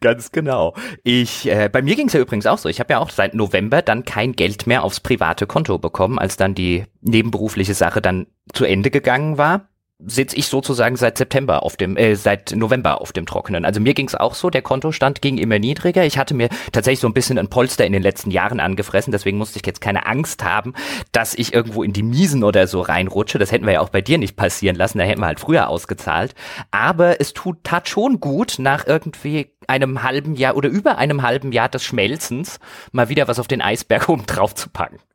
[SPEAKER 3] Ganz genau. Ich, äh, bei mir ging es ja übrigens auch so. Ich habe ja auch seit November dann kein Geld mehr aufs private Konto bekommen, als dann die nebenberufliche Sache dann zu Ende gegangen war sitze ich sozusagen seit September auf dem, äh, seit November auf dem Trockenen. Also mir ging es auch so, der Kontostand ging immer niedriger. Ich hatte mir tatsächlich so ein bisschen ein Polster in den letzten Jahren angefressen, deswegen musste ich jetzt keine Angst haben, dass ich irgendwo in die Miesen oder so reinrutsche. Das hätten wir ja auch bei dir nicht passieren lassen, da hätten wir halt früher ausgezahlt. Aber es tut, tat schon gut, nach irgendwie einem halben Jahr oder über einem halben Jahr des Schmelzens mal wieder was auf den Eisberg oben drauf zu packen.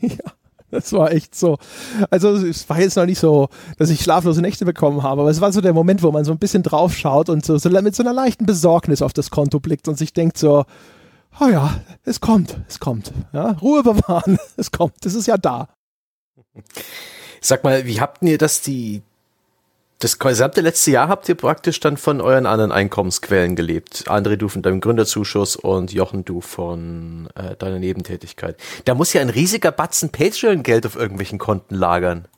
[SPEAKER 1] Ja. Das war echt so. Also es war jetzt noch nicht so, dass ich schlaflose Nächte bekommen habe, aber es war so der Moment, wo man so ein bisschen drauf schaut und so, so mit so einer leichten Besorgnis auf das Konto blickt und sich denkt so, oh ja, es kommt, es kommt. Ja, Ruhe bewahren, es kommt, es ist ja da.
[SPEAKER 2] Sag mal, wie habt ihr das die das gesamte letzte Jahr habt ihr praktisch dann von euren anderen Einkommensquellen gelebt. André, du von deinem Gründerzuschuss und Jochen, du von äh, deiner Nebentätigkeit. Da muss ja ein riesiger Batzen Patreon-Geld auf irgendwelchen Konten lagern.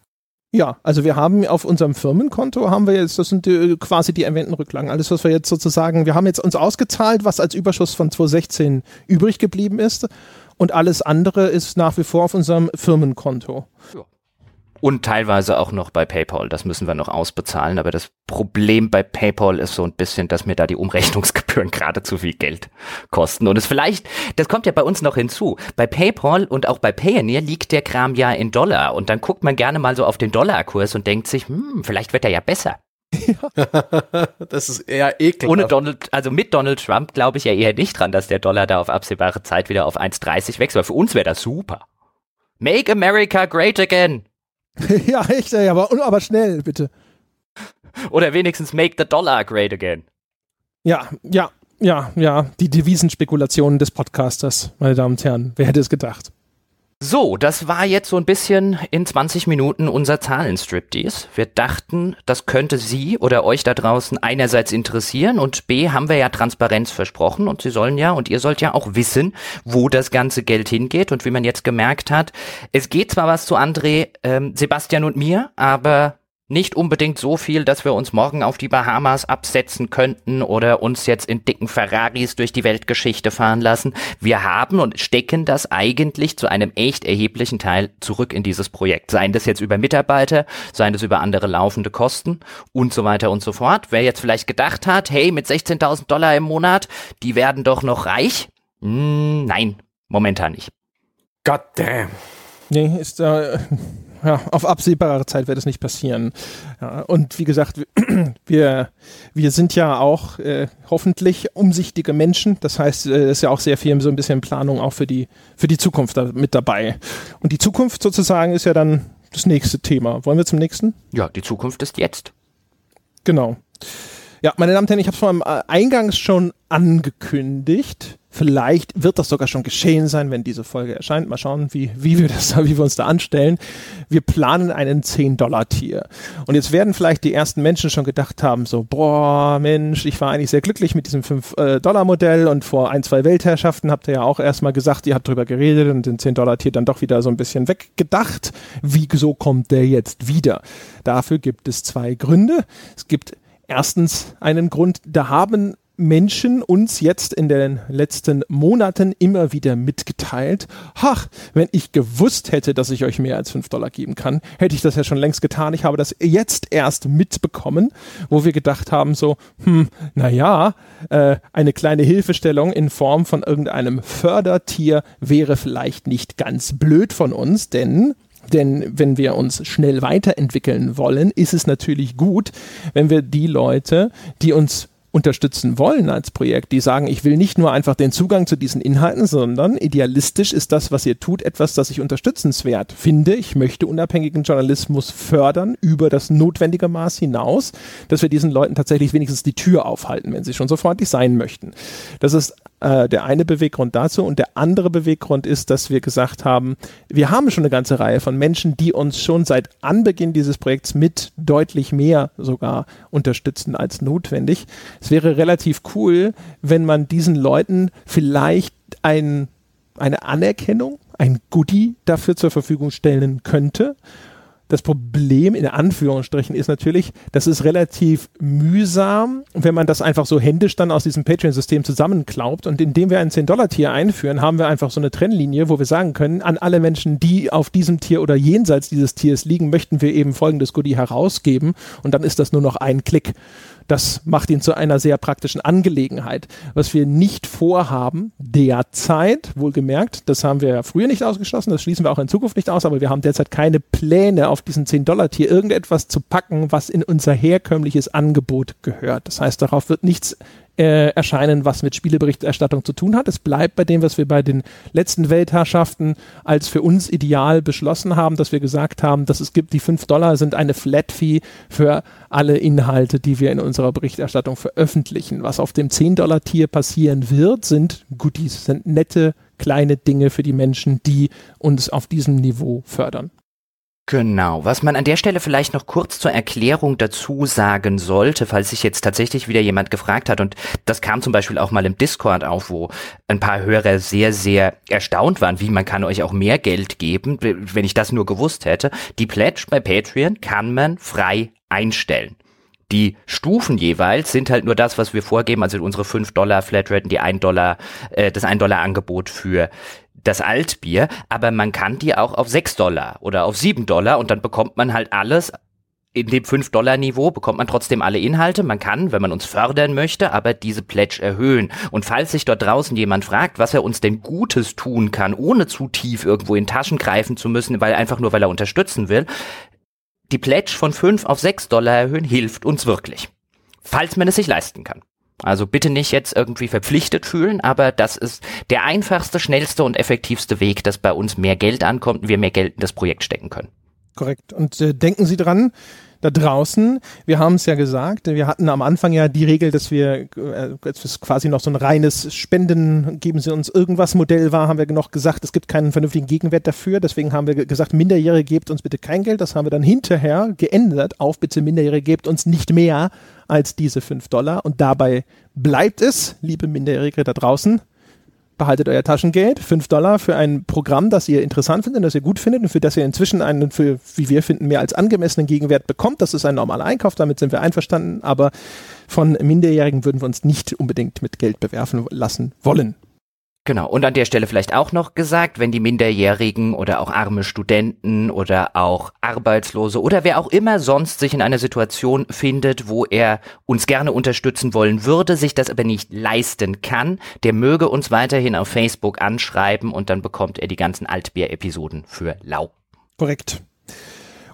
[SPEAKER 1] Ja, also wir haben auf unserem Firmenkonto haben wir jetzt, das sind die, quasi die erwähnten Rücklagen. Alles, was wir jetzt sozusagen, wir haben jetzt uns ausgezahlt, was als Überschuss von 2016 übrig geblieben ist. Und alles andere ist nach wie vor auf unserem Firmenkonto. Ja.
[SPEAKER 3] Und teilweise auch noch bei PayPal. Das müssen wir noch ausbezahlen. Aber das Problem bei PayPal ist so ein bisschen, dass mir da die Umrechnungsgebühren gerade zu viel Geld kosten. Und es vielleicht, das kommt ja bei uns noch hinzu. Bei PayPal und auch bei Payoneer liegt der Kram ja in Dollar. Und dann guckt man gerne mal so auf den Dollarkurs und denkt sich, hm, vielleicht wird er ja besser. Ja.
[SPEAKER 2] das ist eher ekelhaft.
[SPEAKER 3] Ohne Donald, also mit Donald Trump glaube ich ja eher nicht dran, dass der Dollar da auf absehbare Zeit wieder auf 1,30 wechselt. Weil für uns wäre das super. Make America great again.
[SPEAKER 1] ja, echt, ey, aber, aber schnell, bitte.
[SPEAKER 3] Oder wenigstens make the dollar great again.
[SPEAKER 1] Ja, ja, ja, ja. Die Devisenspekulationen des Podcasters, meine Damen und Herren. Wer hätte es gedacht?
[SPEAKER 3] So, das war jetzt so ein bisschen in 20 Minuten unser Zahlenstriptease. Wir dachten, das könnte Sie oder euch da draußen einerseits interessieren und B haben wir ja Transparenz versprochen und Sie sollen ja und ihr sollt ja auch wissen, wo das ganze Geld hingeht und wie man jetzt gemerkt hat, es geht zwar was zu André, ähm, Sebastian und mir, aber nicht unbedingt so viel, dass wir uns morgen auf die Bahamas absetzen könnten oder uns jetzt in dicken Ferraris durch die Weltgeschichte fahren lassen. Wir haben und stecken das eigentlich zu einem echt erheblichen Teil zurück in dieses Projekt. Seien das jetzt über Mitarbeiter, seien das über andere laufende Kosten und so weiter und so fort. Wer jetzt vielleicht gedacht hat, hey, mit 16.000 Dollar im Monat, die werden doch noch reich. Hm, nein, momentan nicht.
[SPEAKER 2] God damn.
[SPEAKER 1] Nee, ist da, äh, ja, auf absehbare Zeit wird es nicht passieren. Ja, und wie gesagt, wir, wir sind ja auch äh, hoffentlich umsichtige Menschen. Das heißt, es äh, ist ja auch sehr viel so ein bisschen Planung auch für die, für die Zukunft da mit dabei. Und die Zukunft sozusagen ist ja dann das nächste Thema. Wollen wir zum nächsten?
[SPEAKER 3] Ja, die Zukunft ist jetzt.
[SPEAKER 1] Genau. Ja, meine Damen und Herren, ich habe es vor äh, eingangs schon angekündigt. Vielleicht wird das sogar schon geschehen sein, wenn diese Folge erscheint. Mal schauen, wie, wie, wir, das, wie wir uns da anstellen. Wir planen einen 10-Dollar-Tier. Und jetzt werden vielleicht die ersten Menschen schon gedacht haben, so, boah, Mensch, ich war eigentlich sehr glücklich mit diesem 5-Dollar-Modell und vor ein, zwei Weltherrschaften habt ihr ja auch erstmal gesagt, ihr habt drüber geredet und den 10-Dollar-Tier dann doch wieder so ein bisschen weggedacht. Wieso kommt der jetzt wieder? Dafür gibt es zwei Gründe. Es gibt erstens einen Grund, da haben Menschen uns jetzt in den letzten Monaten immer wieder mitgeteilt, ach, wenn ich gewusst hätte, dass ich euch mehr als 5 Dollar geben kann, hätte ich das ja schon längst getan. Ich habe das jetzt erst mitbekommen, wo wir gedacht haben, so, hm, naja, äh, eine kleine Hilfestellung in Form von irgendeinem Fördertier wäre vielleicht nicht ganz blöd von uns, denn denn wenn wir uns schnell weiterentwickeln wollen, ist es natürlich gut, wenn wir die Leute, die uns unterstützen wollen als Projekt, die sagen, ich will nicht nur einfach den Zugang zu diesen Inhalten, sondern idealistisch ist das, was ihr tut, etwas, das ich unterstützenswert finde. Ich möchte unabhängigen Journalismus fördern über das notwendige Maß hinaus, dass wir diesen Leuten tatsächlich wenigstens die Tür aufhalten, wenn sie schon so freundlich sein möchten. Das ist äh, der eine Beweggrund dazu. Und der andere Beweggrund ist, dass wir gesagt haben, wir haben schon eine ganze Reihe von Menschen, die uns schon seit Anbeginn dieses Projekts mit deutlich mehr sogar unterstützen als notwendig. Es wäre relativ cool, wenn man diesen Leuten vielleicht ein, eine Anerkennung, ein Goodie dafür zur Verfügung stellen könnte das Problem in Anführungsstrichen ist natürlich, das ist relativ mühsam, wenn man das einfach so händisch dann aus diesem Patreon-System zusammenklaubt. Und indem wir ein 10-Dollar-Tier einführen, haben wir einfach so eine Trennlinie, wo wir sagen können, an alle Menschen, die auf diesem Tier oder jenseits dieses Tiers liegen, möchten wir eben folgendes Goodie herausgeben. Und dann ist das nur noch ein Klick. Das macht ihn zu einer sehr praktischen Angelegenheit. Was wir nicht vorhaben, derzeit, wohlgemerkt, das haben wir ja früher nicht ausgeschlossen, das schließen wir auch in Zukunft nicht aus, aber wir haben derzeit keine Pläne, auf diesen 10-Dollar-Tier irgendetwas zu packen, was in unser herkömmliches Angebot gehört. Das heißt, darauf wird nichts äh, erscheinen, was mit Spieleberichterstattung zu tun hat. Es bleibt bei dem, was wir bei den letzten Weltherrschaften als für uns ideal beschlossen haben, dass wir gesagt haben, dass es gibt, die 5 Dollar sind eine Flat Fee für alle Inhalte, die wir in unserer Berichterstattung veröffentlichen. Was auf dem 10-Dollar-Tier passieren wird, sind Goodies, sind nette kleine Dinge für die Menschen, die uns auf diesem Niveau fördern.
[SPEAKER 3] Genau. Was man an der Stelle vielleicht noch kurz zur Erklärung dazu sagen sollte, falls sich jetzt tatsächlich wieder jemand gefragt hat, und das kam zum Beispiel auch mal im Discord auf, wo ein paar Hörer sehr, sehr erstaunt waren, wie man kann euch auch mehr Geld geben, wenn ich das nur gewusst hätte. Die Pledge bei Patreon kann man frei einstellen. Die Stufen jeweils sind halt nur das, was wir vorgeben, also unsere 5 Dollar Flatrate und die 1 Dollar, äh, das 1 Dollar Angebot für das Altbier, aber man kann die auch auf 6 Dollar oder auf 7 Dollar und dann bekommt man halt alles in dem 5-Dollar-Niveau bekommt man trotzdem alle Inhalte. Man kann, wenn man uns fördern möchte, aber diese Pledge erhöhen. Und falls sich dort draußen jemand fragt, was er uns denn Gutes tun kann, ohne zu tief irgendwo in Taschen greifen zu müssen, weil einfach nur, weil er unterstützen will, die Pledge von 5 auf 6 Dollar erhöhen hilft uns wirklich. Falls man es sich leisten kann. Also bitte nicht jetzt irgendwie verpflichtet fühlen, aber das ist der einfachste, schnellste und effektivste Weg, dass bei uns mehr Geld ankommt und wir mehr Geld in das Projekt stecken können.
[SPEAKER 1] Korrekt. Und äh, denken Sie dran, da draußen, wir haben es ja gesagt, wir hatten am Anfang ja die Regel, dass wir äh, quasi noch so ein reines Spenden, geben Sie uns irgendwas Modell war, haben wir noch gesagt, es gibt keinen vernünftigen Gegenwert dafür. Deswegen haben wir gesagt, Minderjährige gebt uns bitte kein Geld. Das haben wir dann hinterher geändert auf bitte Minderjährige gebt uns nicht mehr als diese 5 Dollar. Und dabei bleibt es, liebe Minderjährige da draußen, behaltet euer Taschengeld, 5 Dollar für ein Programm, das ihr interessant findet, das ihr gut findet und für das ihr inzwischen einen, für, wie wir finden, mehr als angemessenen Gegenwert bekommt. Das ist ein normaler Einkauf, damit sind wir einverstanden, aber von Minderjährigen würden wir uns nicht unbedingt mit Geld bewerfen lassen wollen.
[SPEAKER 3] Genau. Und an der Stelle vielleicht auch noch gesagt, wenn die Minderjährigen oder auch arme Studenten oder auch Arbeitslose oder wer auch immer sonst sich in einer Situation findet, wo er uns gerne unterstützen wollen würde, sich das aber nicht leisten kann, der möge uns weiterhin auf Facebook anschreiben und dann bekommt er die ganzen Altbier-Episoden für lau.
[SPEAKER 1] Korrekt.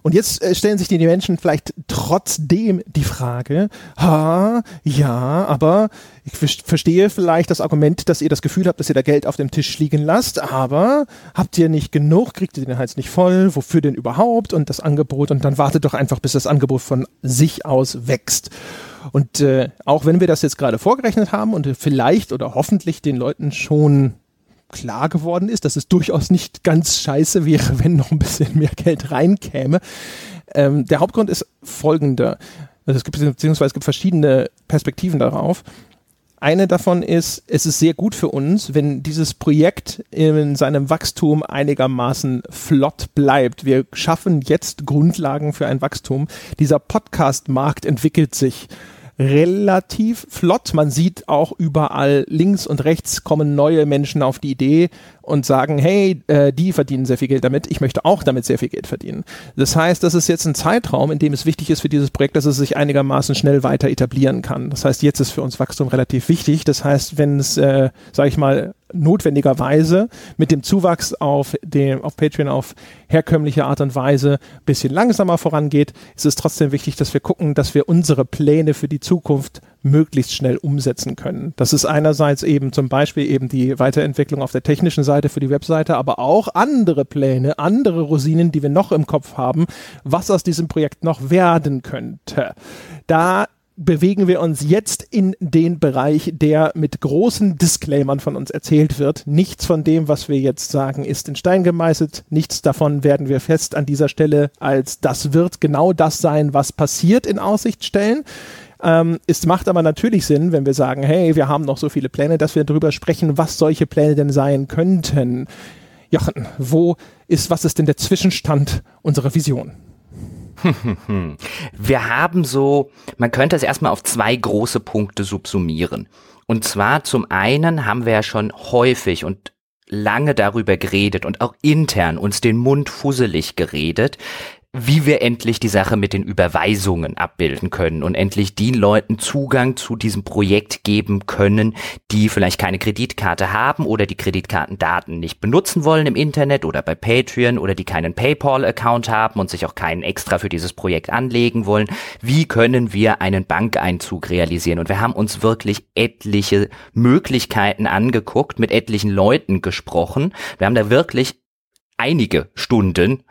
[SPEAKER 1] Und jetzt äh, stellen sich die Menschen vielleicht trotzdem die Frage, ha, ja, aber ich verstehe vielleicht das Argument, dass ihr das Gefühl habt, dass ihr da Geld auf dem Tisch liegen lasst, aber habt ihr nicht genug, kriegt ihr den Hals nicht voll, wofür denn überhaupt? Und das Angebot? Und dann wartet doch einfach, bis das Angebot von sich aus wächst. Und äh, auch wenn wir das jetzt gerade vorgerechnet haben und vielleicht oder hoffentlich den Leuten schon klar geworden ist, dass es durchaus nicht ganz scheiße wäre, wenn noch ein bisschen mehr Geld reinkäme. Ähm, der Hauptgrund ist folgender. Also es gibt beziehungsweise es gibt verschiedene Perspektiven darauf. Eine davon ist, es ist sehr gut für uns, wenn dieses Projekt in seinem Wachstum einigermaßen flott bleibt. Wir schaffen jetzt Grundlagen für ein Wachstum. Dieser Podcast-Markt entwickelt sich relativ flott. Man sieht auch überall links und rechts kommen neue Menschen auf die Idee und sagen, hey, äh, die verdienen sehr viel Geld damit, ich möchte auch damit sehr viel Geld verdienen. Das heißt, das ist jetzt ein Zeitraum, in dem es wichtig ist für dieses Projekt, dass es sich einigermaßen schnell weiter etablieren kann. Das heißt, jetzt ist für uns Wachstum relativ wichtig. Das heißt, wenn es, äh, sage ich mal, notwendigerweise mit dem Zuwachs auf dem auf Patreon auf herkömmliche Art und Weise bisschen langsamer vorangeht, ist es trotzdem wichtig, dass wir gucken, dass wir unsere Pläne für die Zukunft möglichst schnell umsetzen können. Das ist einerseits eben zum Beispiel eben die Weiterentwicklung auf der technischen Seite für die Webseite, aber auch andere Pläne, andere Rosinen, die wir noch im Kopf haben, was aus diesem Projekt noch werden könnte. Da bewegen wir uns jetzt in den Bereich, der mit großen Disclaimern von uns erzählt wird. Nichts von dem, was wir jetzt sagen, ist in Stein gemeißelt. Nichts davon werden wir fest an dieser Stelle als das wird genau das sein, was passiert in Aussicht stellen. Ähm, es macht aber natürlich Sinn, wenn wir sagen, hey, wir haben noch so viele Pläne, dass wir darüber sprechen, was solche Pläne denn sein könnten. Jochen, wo ist, was ist denn der Zwischenstand unserer Vision?
[SPEAKER 3] Wir haben so, man könnte es erstmal auf zwei große Punkte subsumieren. Und zwar zum einen haben wir ja schon häufig und lange darüber geredet und auch intern uns den Mund fusselig geredet, wie wir endlich die Sache mit den Überweisungen abbilden können und endlich den Leuten Zugang zu diesem Projekt geben können, die vielleicht keine Kreditkarte haben oder die Kreditkartendaten nicht benutzen wollen im Internet oder bei Patreon oder die keinen PayPal-Account haben und sich auch keinen extra für dieses Projekt anlegen wollen. Wie können wir einen Bankeinzug realisieren? Und wir haben uns wirklich etliche Möglichkeiten angeguckt, mit etlichen Leuten gesprochen. Wir haben da wirklich einige Stunden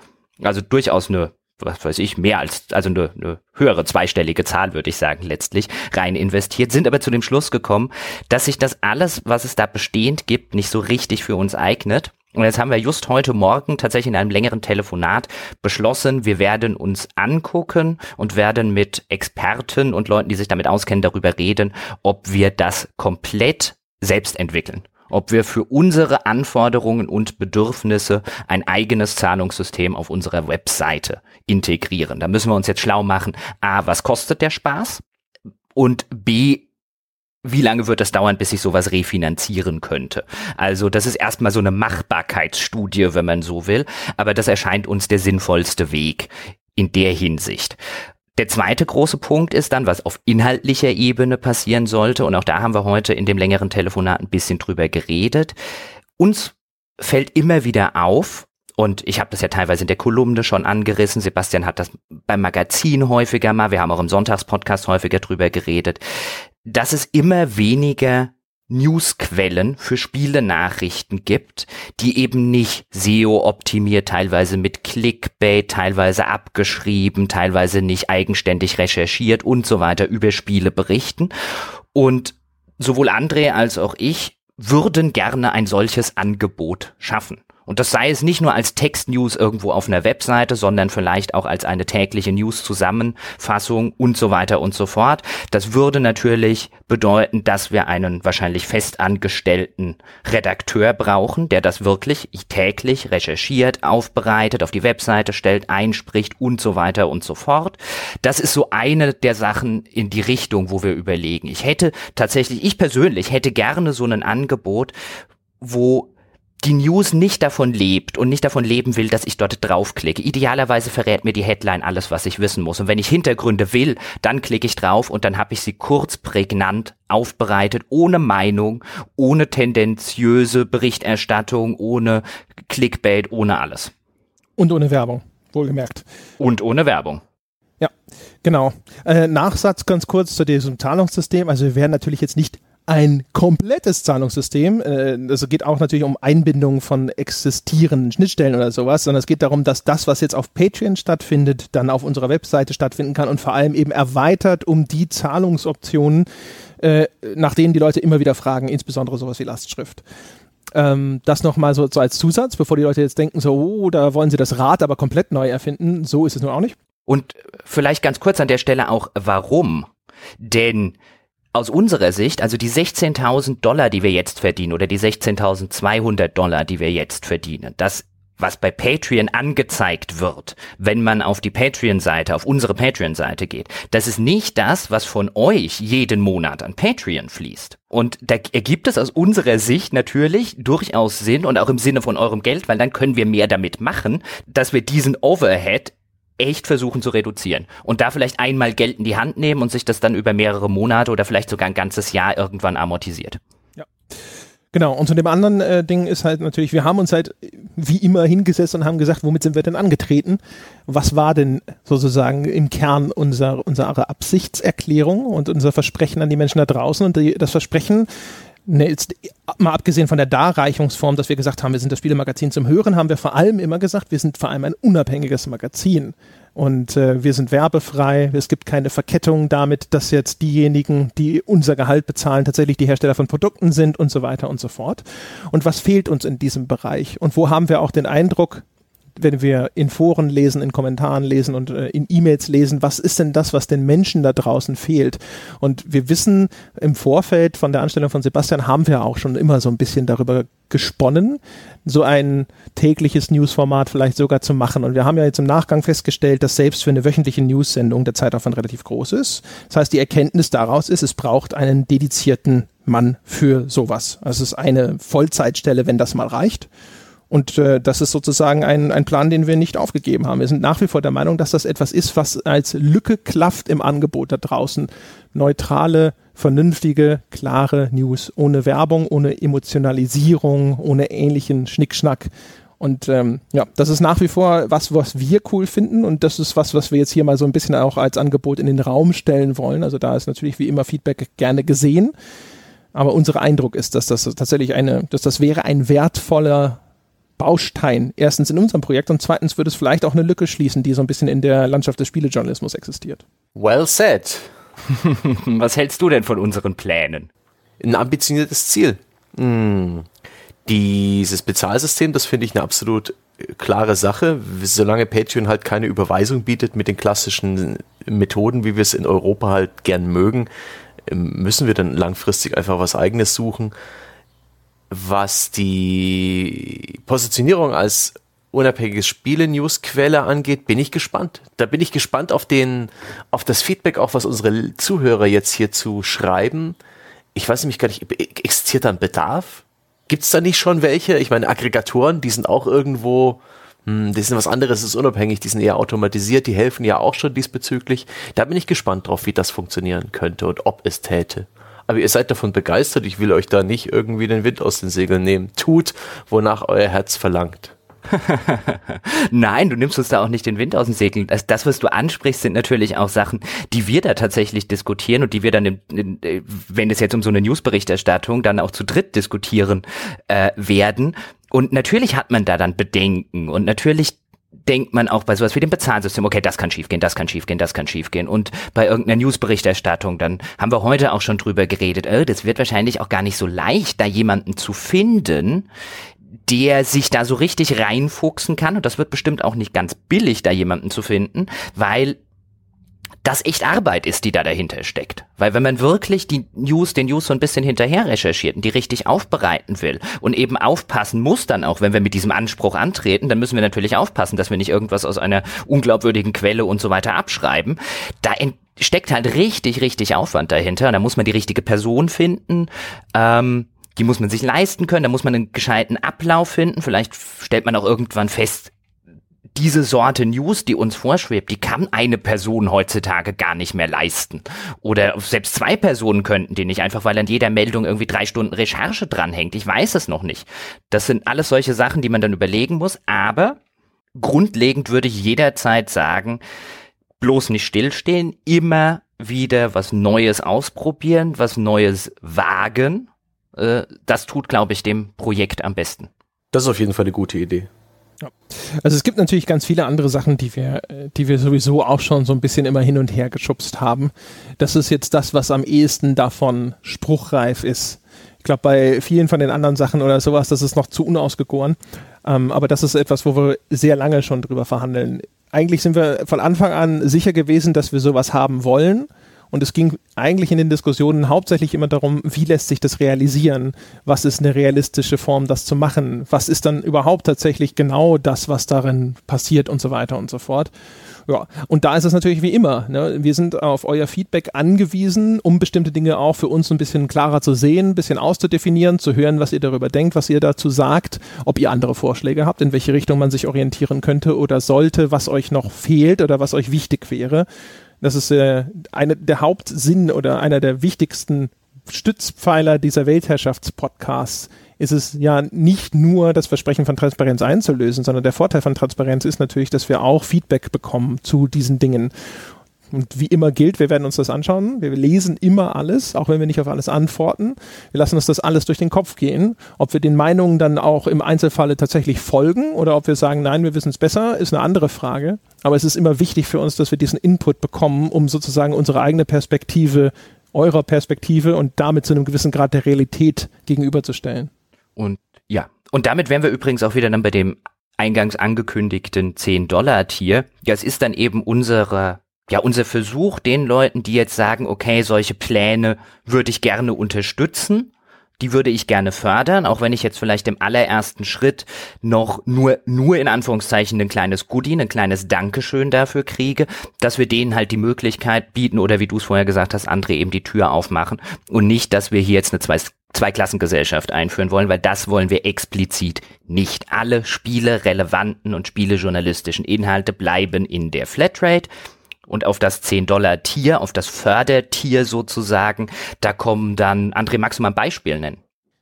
[SPEAKER 3] also durchaus eine, was weiß ich, mehr als, also eine, eine höhere zweistellige Zahl, würde ich sagen, letztlich rein investiert, sind aber zu dem Schluss gekommen, dass sich das alles, was es da bestehend gibt, nicht so richtig für uns eignet. Und jetzt haben wir just heute Morgen tatsächlich in einem längeren Telefonat beschlossen, wir werden uns angucken und werden mit Experten und Leuten, die sich damit auskennen, darüber reden, ob wir das komplett selbst entwickeln ob wir für unsere Anforderungen und Bedürfnisse ein eigenes Zahlungssystem auf unserer Webseite integrieren. Da müssen wir uns jetzt schlau machen. A, was kostet der Spaß? Und B, wie lange wird es dauern, bis ich sowas refinanzieren könnte? Also das ist erstmal so eine Machbarkeitsstudie, wenn man so will, aber das erscheint uns der sinnvollste Weg in der Hinsicht. Der zweite große Punkt ist dann, was auf inhaltlicher Ebene passieren sollte. Und auch da haben wir heute in dem längeren Telefonat ein bisschen drüber geredet. Uns fällt immer wieder auf, und ich habe das ja teilweise in der Kolumne schon angerissen. Sebastian hat das beim Magazin häufiger mal, wir haben auch im Sonntagspodcast häufiger drüber geredet, dass es immer weniger Newsquellen für Spielenachrichten gibt, die eben nicht SEO-optimiert, teilweise mit Clickbait, teilweise abgeschrieben, teilweise nicht eigenständig recherchiert und so weiter über Spiele berichten. Und sowohl André als auch ich würden gerne ein solches Angebot schaffen. Und das sei es nicht nur als Text-News irgendwo auf einer Webseite, sondern vielleicht auch als eine tägliche News-Zusammenfassung und so weiter und so fort. Das würde natürlich bedeuten, dass wir einen wahrscheinlich festangestellten Redakteur brauchen, der das wirklich täglich recherchiert, aufbereitet, auf die Webseite stellt, einspricht und so weiter und so fort. Das ist so eine der Sachen in die Richtung, wo wir überlegen. Ich hätte tatsächlich, ich persönlich hätte gerne so ein Angebot, wo die News nicht davon lebt und nicht davon leben will, dass ich dort draufklicke. Idealerweise verrät mir die Headline alles, was ich wissen muss. Und wenn ich Hintergründe will, dann klicke ich drauf und dann habe ich sie kurz prägnant aufbereitet, ohne Meinung, ohne tendenziöse Berichterstattung, ohne Clickbait, ohne alles.
[SPEAKER 1] Und ohne Werbung, wohlgemerkt.
[SPEAKER 3] Und ohne Werbung.
[SPEAKER 1] Ja, genau. Äh, Nachsatz ganz kurz zu diesem Zahlungssystem. Also wir werden natürlich jetzt nicht ein komplettes Zahlungssystem. Äh, also geht auch natürlich um Einbindung von existierenden Schnittstellen oder sowas, sondern es geht darum, dass das, was jetzt auf Patreon stattfindet, dann auf unserer Webseite stattfinden kann und vor allem eben erweitert um die Zahlungsoptionen, äh, nach denen die Leute immer wieder fragen, insbesondere sowas wie Lastschrift. Ähm, das nochmal so, so als Zusatz, bevor die Leute jetzt denken, so, oh, da wollen sie das Rad aber komplett neu erfinden. So ist es nun auch nicht.
[SPEAKER 3] Und vielleicht ganz kurz an der Stelle auch, warum? Denn aus unserer Sicht, also die 16.000 Dollar, die wir jetzt verdienen oder die 16.200 Dollar, die wir jetzt verdienen, das was bei Patreon angezeigt wird, wenn man auf die Patreon-Seite, auf unsere Patreon-Seite geht, das ist nicht das, was von euch jeden Monat an Patreon fließt. Und da ergibt es aus unserer Sicht natürlich durchaus Sinn und auch im Sinne von eurem Geld, weil dann können wir mehr damit machen, dass wir diesen Overhead echt versuchen zu reduzieren und da vielleicht einmal Geld in die Hand nehmen und sich das dann über mehrere Monate oder vielleicht sogar ein ganzes Jahr irgendwann amortisiert.
[SPEAKER 1] Ja. Genau, und zu dem anderen äh, Ding ist halt natürlich, wir haben uns halt wie immer hingesetzt und haben gesagt, womit sind wir denn angetreten? Was war denn sozusagen im Kern unser, unsere Absichtserklärung und unser Versprechen an die Menschen da draußen? Und die, das Versprechen Ne, jetzt, mal abgesehen von der Darreichungsform, dass wir gesagt haben, wir sind das Spielemagazin zum Hören, haben wir vor allem immer gesagt, wir sind vor allem ein unabhängiges Magazin. Und äh, wir sind werbefrei, es gibt keine Verkettung damit, dass jetzt diejenigen, die unser Gehalt bezahlen, tatsächlich die Hersteller von Produkten sind und so weiter und so fort. Und was fehlt uns in diesem Bereich? Und wo haben wir auch den Eindruck, wenn wir in Foren lesen, in Kommentaren lesen und äh, in E-Mails lesen, was ist denn das, was den Menschen da draußen fehlt? Und wir wissen, im Vorfeld von der Anstellung von Sebastian haben wir auch schon immer so ein bisschen darüber gesponnen, so ein tägliches Newsformat vielleicht sogar zu machen. Und wir haben ja jetzt im Nachgang festgestellt, dass selbst für eine wöchentliche News-Sendung der Zeitaufwand relativ groß ist. Das heißt, die Erkenntnis daraus ist, es braucht einen dedizierten Mann für sowas. Also es ist eine Vollzeitstelle, wenn das mal reicht. Und äh, das ist sozusagen ein, ein Plan, den wir nicht aufgegeben haben. Wir sind nach wie vor der Meinung, dass das etwas ist, was als Lücke klafft im Angebot da draußen. Neutrale, vernünftige, klare News, ohne Werbung, ohne Emotionalisierung, ohne ähnlichen Schnickschnack. Und ähm, ja, das ist nach wie vor was, was wir cool finden und das ist was, was wir jetzt hier mal so ein bisschen auch als Angebot in den Raum stellen wollen. Also da ist natürlich wie immer Feedback gerne gesehen. Aber unser Eindruck ist, dass das tatsächlich eine, dass das wäre ein wertvoller Baustein. Erstens in unserem Projekt und zweitens würde es vielleicht auch eine Lücke schließen, die so ein bisschen in der Landschaft des Spielejournalismus existiert.
[SPEAKER 2] Well said.
[SPEAKER 3] Was hältst du denn von unseren Plänen?
[SPEAKER 2] Ein ambitioniertes Ziel. Hm. Dieses Bezahlsystem, das finde ich eine absolut äh, klare Sache. Solange Patreon halt keine Überweisung bietet mit den klassischen Methoden, wie wir es in Europa halt gern mögen, ähm, müssen wir dann langfristig einfach was eigenes suchen. Was die Positionierung als unabhängiges Spiele-News-Quelle angeht, bin ich gespannt. Da bin ich gespannt auf den, auf das Feedback, auch was unsere Zuhörer jetzt hierzu schreiben. Ich weiß nämlich gar nicht, existiert da ein Bedarf? Gibt es da nicht schon welche? Ich meine, Aggregatoren, die sind auch irgendwo, hm, die sind was anderes, ist unabhängig, die sind eher automatisiert, die helfen ja auch schon diesbezüglich. Da bin ich gespannt drauf, wie das funktionieren könnte und ob es täte. Aber ihr seid davon begeistert. Ich will euch da nicht irgendwie den Wind aus den Segeln nehmen. Tut, wonach euer Herz verlangt.
[SPEAKER 3] Nein, du nimmst uns da auch nicht den Wind aus den Segeln. Das, das, was du ansprichst, sind natürlich auch Sachen, die wir da tatsächlich diskutieren und die wir dann, in, in, wenn es jetzt um so eine Newsberichterstattung, dann auch zu dritt diskutieren äh, werden. Und natürlich hat man da dann Bedenken und natürlich denkt man auch bei sowas wie dem Bezahlsystem, okay, das kann schiefgehen, das kann schiefgehen, das kann schiefgehen. Und bei irgendeiner Newsberichterstattung, dann haben wir heute auch schon drüber geredet, oh, das wird wahrscheinlich auch gar nicht so leicht, da jemanden zu finden, der sich da so richtig reinfuchsen kann. Und das wird bestimmt auch nicht ganz billig, da jemanden zu finden, weil das echt Arbeit ist, die da dahinter steckt. Weil wenn man wirklich die News, den News so ein bisschen hinterher recherchiert und die richtig aufbereiten will und eben aufpassen muss dann auch, wenn wir mit diesem Anspruch antreten, dann müssen wir natürlich aufpassen, dass wir nicht irgendwas aus einer unglaubwürdigen Quelle und so weiter abschreiben. Da steckt halt richtig, richtig Aufwand dahinter. Da muss man die richtige Person finden. Ähm, die muss man sich leisten können, da muss man einen gescheiten Ablauf finden. Vielleicht stellt man auch irgendwann fest, diese Sorte News, die uns vorschwebt, die kann eine Person heutzutage gar nicht mehr leisten. Oder selbst zwei Personen könnten die nicht, einfach weil an jeder Meldung irgendwie drei Stunden Recherche dranhängt. Ich weiß es noch nicht. Das sind alles solche Sachen, die man dann überlegen muss. Aber grundlegend würde ich jederzeit sagen, bloß nicht stillstehen, immer wieder was Neues ausprobieren, was Neues wagen. Äh, das tut, glaube ich, dem Projekt am besten.
[SPEAKER 2] Das ist auf jeden Fall eine gute Idee.
[SPEAKER 1] Ja. Also es gibt natürlich ganz viele andere Sachen, die wir, die wir sowieso auch schon so ein bisschen immer hin und her geschubst haben. Das ist jetzt das, was am ehesten davon spruchreif ist. Ich glaube, bei vielen von den anderen Sachen oder sowas, das ist noch zu unausgegoren. Ähm, aber das ist etwas, wo wir sehr lange schon drüber verhandeln. Eigentlich sind wir von Anfang an sicher gewesen, dass wir sowas haben wollen und es ging eigentlich in den Diskussionen hauptsächlich immer darum, wie lässt sich das realisieren? Was ist eine realistische Form, das zu machen? Was ist dann überhaupt tatsächlich genau das, was darin passiert und so weiter und so fort? Ja, und da ist es natürlich wie immer. Ne? Wir sind auf euer Feedback angewiesen, um bestimmte Dinge auch für uns ein bisschen klarer zu sehen, ein bisschen auszudefinieren, zu hören, was ihr darüber denkt, was ihr dazu sagt, ob ihr andere Vorschläge habt, in welche Richtung man sich orientieren könnte oder sollte, was euch noch fehlt oder was euch wichtig wäre. Das ist äh, eine der Hauptsinn oder einer der wichtigsten Stützpfeiler dieser Weltherrschaftspodcasts ist es ja nicht nur das Versprechen von Transparenz einzulösen, sondern der Vorteil von Transparenz ist natürlich, dass wir auch Feedback bekommen zu diesen Dingen. Und wie immer gilt, wir werden uns das anschauen. Wir lesen immer alles, auch wenn wir nicht auf alles antworten. Wir lassen uns das alles durch den Kopf gehen. Ob wir den Meinungen dann auch im Einzelfalle tatsächlich folgen oder ob wir sagen, nein, wir wissen es besser, ist eine andere Frage. Aber es ist immer wichtig für uns, dass wir diesen Input bekommen, um sozusagen unsere eigene Perspektive eurer Perspektive und damit zu einem gewissen Grad der Realität gegenüberzustellen.
[SPEAKER 3] Und ja, und damit wären wir übrigens auch wieder dann bei dem eingangs angekündigten 10-Dollar-Tier. Ja, es ist dann eben unsere ja, unser Versuch, den Leuten, die jetzt sagen, okay, solche Pläne würde ich gerne unterstützen, die würde ich gerne fördern, auch wenn ich jetzt vielleicht im allerersten Schritt noch nur, nur in Anführungszeichen ein kleines Goodie, ein kleines Dankeschön dafür kriege, dass wir denen halt die Möglichkeit bieten oder wie du es vorher gesagt hast, André eben die Tür aufmachen und nicht, dass wir hier jetzt eine zwei Zweiklassengesellschaft einführen wollen, weil das wollen wir explizit nicht. Alle Spiele relevanten und spielejournalistischen Inhalte bleiben in der Flatrate und auf das 10-Dollar-Tier, auf das Fördertier sozusagen, da kommen dann, André, magst du mal ein Beispiel nennen?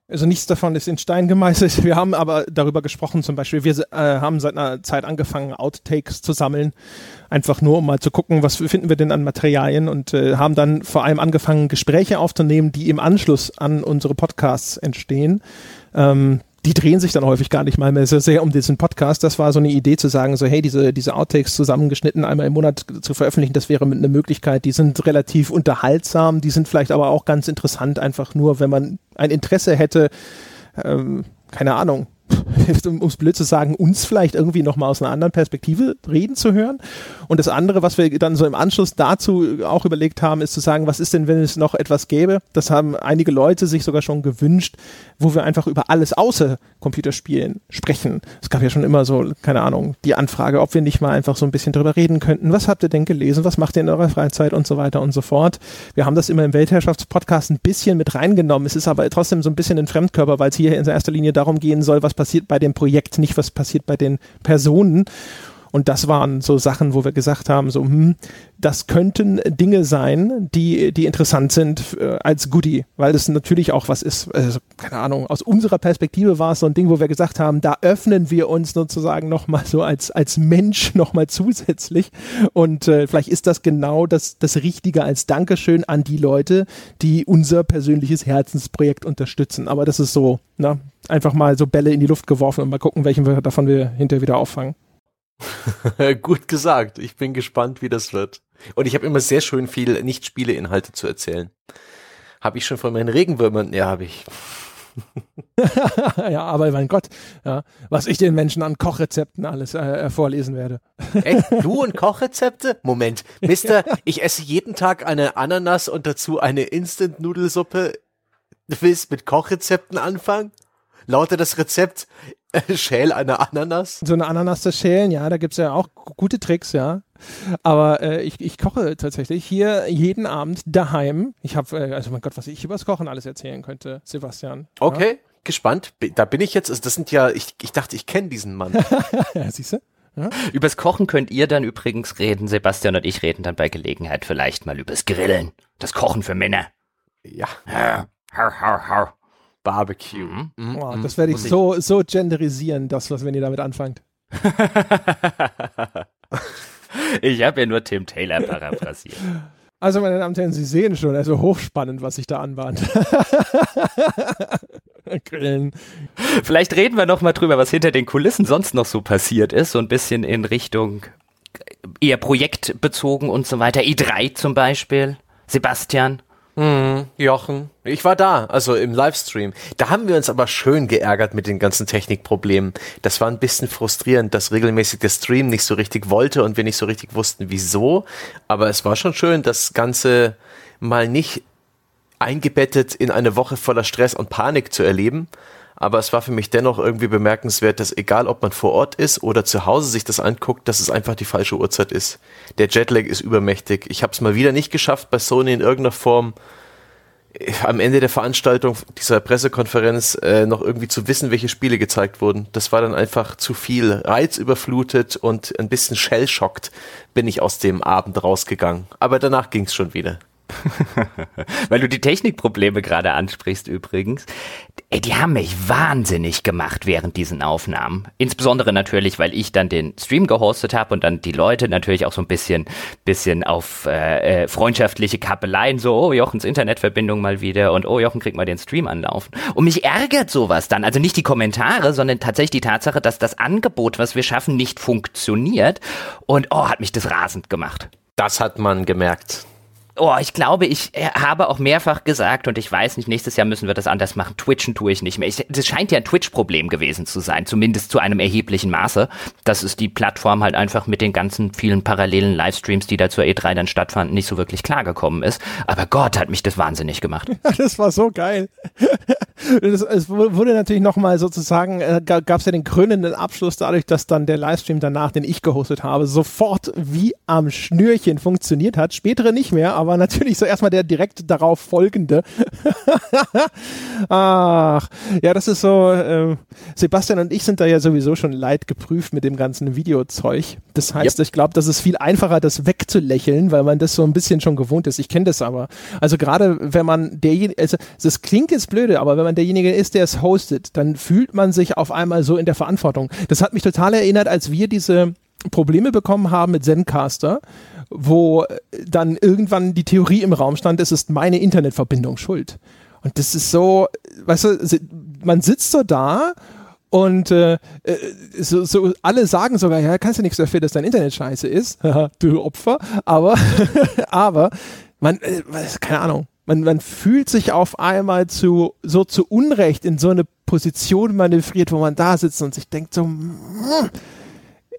[SPEAKER 1] Also nichts davon ist in Stein gemeißelt. Wir haben aber darüber gesprochen, zum Beispiel, wir äh, haben seit einer Zeit angefangen, Outtakes zu sammeln, einfach nur um mal zu gucken, was finden wir denn an Materialien und äh, haben dann vor allem angefangen, Gespräche aufzunehmen, die im Anschluss an unsere Podcasts entstehen. Ähm, die drehen sich dann häufig gar nicht mal mehr so sehr um diesen Podcast. Das war so eine Idee zu sagen, so hey, diese, diese Outtakes zusammengeschnitten einmal im Monat zu veröffentlichen, das wäre eine Möglichkeit. Die sind relativ unterhaltsam, die sind vielleicht aber auch ganz interessant, einfach nur, wenn man ein Interesse hätte, ähm, keine Ahnung, um es blöd zu sagen, uns vielleicht irgendwie nochmal aus einer anderen Perspektive reden zu hören. Und das andere, was wir dann so im Anschluss dazu auch überlegt haben, ist zu sagen, was ist denn, wenn es noch etwas gäbe? Das haben einige Leute sich sogar schon gewünscht, wo wir einfach über alles außer Computerspielen sprechen. Es gab ja schon immer so, keine Ahnung, die Anfrage, ob wir nicht mal einfach so ein bisschen drüber reden könnten. Was habt ihr denn gelesen? Was macht ihr in eurer Freizeit und so weiter und so fort? Wir haben das immer im Weltherrschaftspodcast ein bisschen mit reingenommen. Es ist aber trotzdem so ein bisschen ein Fremdkörper, weil es hier in erster Linie darum gehen soll, was passiert bei dem Projekt, nicht was passiert bei den Personen. Und das waren so Sachen, wo wir gesagt haben, so, hm, das könnten Dinge sein, die, die interessant sind äh, als Goodie, weil das natürlich auch was ist, also, keine Ahnung, aus unserer Perspektive war es so ein Ding, wo wir gesagt haben, da öffnen wir uns sozusagen nochmal so als, als Mensch nochmal zusätzlich. Und äh, vielleicht ist das genau das, das Richtige als Dankeschön an die Leute, die unser persönliches Herzensprojekt unterstützen. Aber das ist so, na, einfach mal so Bälle in die Luft geworfen und mal gucken, welchen wir davon wir hinterher wieder auffangen.
[SPEAKER 2] Gut gesagt. Ich bin gespannt, wie das wird. Und ich habe immer sehr schön viel Nicht-Spiele-Inhalte zu erzählen. Habe ich schon von meinen Regenwürmern? Ja, habe ich.
[SPEAKER 1] ja, aber mein Gott, ja, was ich den Menschen an Kochrezepten alles äh, vorlesen werde.
[SPEAKER 2] Echt? Du und Kochrezepte? Moment, Mister, ich esse jeden Tag eine Ananas und dazu eine Instant-Nudelsuppe. Du willst mit Kochrezepten anfangen? lautet das Rezept äh, schäl eine Ananas?
[SPEAKER 1] So eine Ananas zu schälen, ja, da gibt's ja auch gute Tricks, ja. Aber äh, ich, ich koche tatsächlich hier jeden Abend daheim. Ich habe, äh, also mein Gott, was ich übers Kochen alles erzählen könnte, Sebastian.
[SPEAKER 2] Okay, ja? gespannt. Da bin ich jetzt, also das sind ja, ich, ich dachte, ich kenne diesen Mann.
[SPEAKER 3] ja, siehst du? Ja? Übers Kochen könnt ihr dann übrigens reden. Sebastian und ich reden dann bei Gelegenheit vielleicht mal übers Grillen. Das Kochen für Männer.
[SPEAKER 2] Ja. Har, har, har. Barbecue. Mhm.
[SPEAKER 1] Oh, das werde ich so, so genderisieren, das, was, wenn ihr damit anfangt.
[SPEAKER 3] ich habe ja nur Tim Taylor paraphrasiert.
[SPEAKER 1] Also, meine Damen und Herren, Sie sehen schon, also hochspannend, was sich da anbahnt.
[SPEAKER 3] Grillen. Vielleicht reden wir noch mal drüber, was hinter den Kulissen sonst noch so passiert ist, so ein bisschen in Richtung eher projektbezogen und so weiter. E3 zum Beispiel. Sebastian.
[SPEAKER 2] Mhm, Jochen, ich war da, also im Livestream. Da haben wir uns aber schön geärgert mit den ganzen Technikproblemen. Das war ein bisschen frustrierend, dass regelmäßig der Stream nicht so richtig wollte und wir nicht so richtig wussten, wieso. Aber es war schon schön, das Ganze mal nicht eingebettet in eine Woche voller Stress und Panik zu erleben, aber es war für mich dennoch irgendwie bemerkenswert, dass egal ob man vor Ort ist oder zu Hause sich das anguckt, dass es einfach die falsche Uhrzeit ist. Der Jetlag ist übermächtig. Ich habe es mal wieder nicht geschafft, bei Sony in irgendeiner Form äh, am Ende der Veranstaltung dieser Pressekonferenz äh, noch irgendwie zu wissen, welche Spiele gezeigt wurden. Das war dann einfach zu viel. Reizüberflutet und ein bisschen shellschockt bin ich aus dem Abend rausgegangen. Aber danach ging es schon wieder.
[SPEAKER 3] Weil du die Technikprobleme gerade ansprichst übrigens. Ey, die haben mich wahnsinnig gemacht während diesen Aufnahmen. Insbesondere natürlich, weil ich dann den Stream gehostet habe und dann die Leute natürlich auch so ein bisschen, bisschen auf äh, äh, freundschaftliche Kappeleien, so, oh, Jochens Internetverbindung mal wieder und oh, Jochen kriegt mal den Stream anlaufen. Und mich ärgert sowas dann. Also nicht die Kommentare, sondern tatsächlich die Tatsache, dass das Angebot, was wir schaffen, nicht funktioniert. Und oh, hat mich das rasend gemacht.
[SPEAKER 2] Das hat man gemerkt.
[SPEAKER 3] Oh, ich glaube, ich äh, habe auch mehrfach gesagt und ich weiß nicht, nächstes Jahr müssen wir das anders machen. Twitchen tue ich nicht mehr. Das scheint ja ein Twitch-Problem gewesen zu sein, zumindest zu einem erheblichen Maße. Das ist die Plattform halt einfach mit den ganzen vielen parallelen Livestreams, die da zur E3 dann stattfanden, nicht so wirklich klargekommen ist. Aber Gott hat mich das wahnsinnig gemacht.
[SPEAKER 1] das war so geil. es wurde natürlich nochmal sozusagen, äh, gab es ja den krönenden Abschluss dadurch, dass dann der Livestream danach, den ich gehostet habe, sofort wie am Schnürchen funktioniert hat. Spätere nicht mehr, aber natürlich so erstmal der direkt darauf folgende. Ach, ja, das ist so, äh, Sebastian und ich sind da ja sowieso schon leid geprüft mit dem ganzen Videozeug. Das heißt, yep. ich glaube, das ist viel einfacher, das wegzulächeln, weil man das so ein bisschen schon gewohnt ist. Ich kenne das aber. Also gerade wenn man derjenige, also das klingt jetzt blöde, aber wenn man derjenige ist, der es hostet, dann fühlt man sich auf einmal so in der Verantwortung. Das hat mich total erinnert, als wir diese Probleme bekommen haben mit Zencaster, wo dann irgendwann die Theorie im Raum stand, es ist meine Internetverbindung schuld. Und das ist so, weißt du, man sitzt so da und äh, äh so, so alle sagen sogar, ja, kannst du nichts dafür, dass dein Internet scheiße ist, du Opfer, aber, aber man, äh, keine Ahnung, man, man fühlt sich auf einmal zu, so zu Unrecht in so eine Position manövriert, wo man da sitzt und sich denkt so, hm,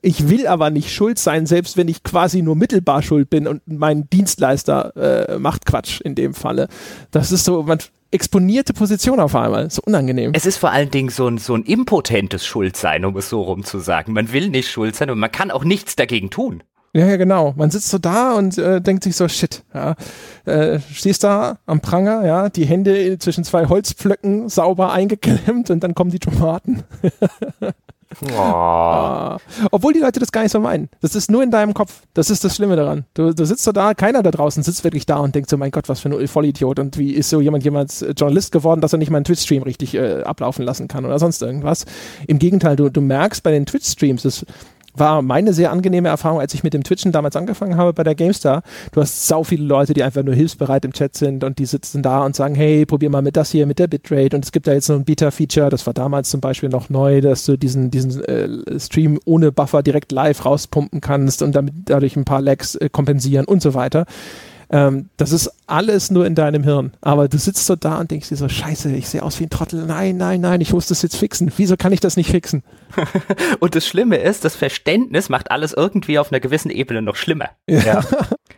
[SPEAKER 1] ich will aber nicht schuld sein, selbst wenn ich quasi nur mittelbar schuld bin und mein Dienstleister äh, macht Quatsch in dem Falle. Das ist so, man exponierte Position auf einmal. So unangenehm.
[SPEAKER 3] Es ist vor allen Dingen so ein, so ein impotentes Schuldsein, um es so rum zu sagen. Man will nicht schuld sein und man kann auch nichts dagegen tun.
[SPEAKER 1] Ja, ja, genau. Man sitzt so da und äh, denkt sich so, shit, ja. Äh, stehst da am Pranger, ja, die Hände zwischen zwei Holzpflöcken sauber eingeklemmt und dann kommen die Tomaten. Oh. Obwohl die Leute das gar nicht so meinen. Das ist nur in deinem Kopf. Das ist das Schlimme daran. Du, du sitzt so da, keiner da draußen sitzt wirklich da und denkt so, mein Gott, was für ein Vollidiot. Und wie ist so jemand jemals äh, Journalist geworden, dass er nicht mal einen Twitch-Stream richtig äh, ablaufen lassen kann oder sonst irgendwas. Im Gegenteil, du, du merkst bei den Twitch-Streams, das war meine sehr angenehme Erfahrung, als ich mit dem Twitchen damals angefangen habe bei der GameStar. Du hast sau viele Leute, die einfach nur hilfsbereit im Chat sind und die sitzen da und sagen, hey, probier mal mit das hier, mit der Bitrate und es gibt da jetzt so ein Beta-Feature, das war damals zum Beispiel noch neu, dass du diesen, diesen äh, Stream ohne Buffer direkt live rauspumpen kannst und damit dadurch ein paar Lags äh, kompensieren und so weiter. Ähm, das ist alles nur in deinem Hirn. Aber du sitzt so da und denkst dir so, scheiße, ich sehe aus wie ein Trottel. Nein, nein, nein, ich muss das jetzt fixen. Wieso kann ich das nicht fixen?
[SPEAKER 3] und das Schlimme ist, das Verständnis macht alles irgendwie auf einer gewissen Ebene noch schlimmer. Ja.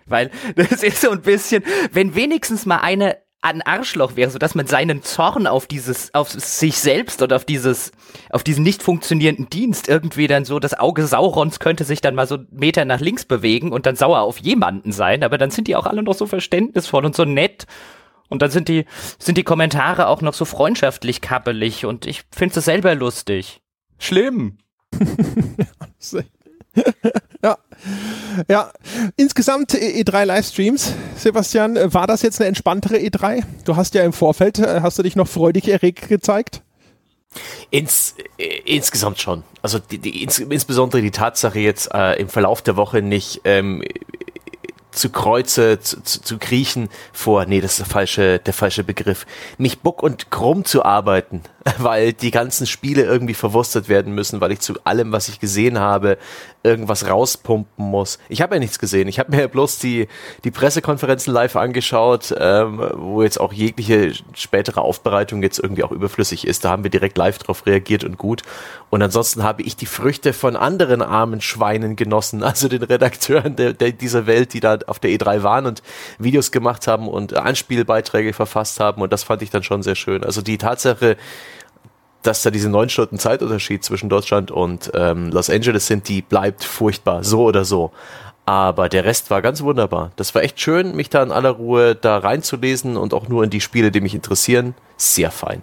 [SPEAKER 3] Weil das ist so ein bisschen, wenn wenigstens mal eine ein Arschloch wäre, so dass man seinen Zorn auf dieses, auf sich selbst und auf dieses, auf diesen nicht funktionierenden Dienst irgendwie dann so, das Auge Saurons könnte sich dann mal so einen Meter nach links bewegen und dann sauer auf jemanden sein, aber dann sind die auch alle noch so verständnisvoll und so nett. Und dann sind die, sind die Kommentare auch noch so freundschaftlich kappelig und ich finde es selber lustig. Schlimm.
[SPEAKER 1] ja. Insgesamt E3 Livestreams, Sebastian, war das jetzt eine entspanntere E3? Du hast ja im Vorfeld, äh, hast du dich noch freudig erregt gezeigt?
[SPEAKER 2] Ins, äh, insgesamt schon. Also die, die, ins, insbesondere die Tatsache jetzt äh, im Verlauf der Woche nicht ähm, zu Kreuze zu, zu, kriechen vor, nee, das ist der falsche, der falsche Begriff, mich buck und krumm zu arbeiten, weil die ganzen Spiele irgendwie verwurstet werden müssen, weil ich zu allem, was ich gesehen habe, irgendwas rauspumpen muss. Ich habe ja nichts gesehen. Ich habe mir bloß die, die Pressekonferenzen live angeschaut, ähm, wo jetzt auch jegliche spätere Aufbereitung jetzt irgendwie auch überflüssig ist. Da haben wir direkt live drauf reagiert und gut. Und ansonsten habe ich die Früchte von anderen armen Schweinen genossen, also den Redakteuren der, der dieser Welt, die da auf der E3 waren und Videos gemacht haben und Anspielbeiträge verfasst haben. Und das fand ich dann schon sehr schön. Also die Tatsache, dass da diese neun Stunden Zeitunterschied zwischen Deutschland und ähm, Los Angeles sind, die bleibt furchtbar, so oder so. Aber der Rest war ganz wunderbar. Das war echt schön, mich da in aller Ruhe da reinzulesen und auch nur in die Spiele, die mich interessieren. Sehr fein.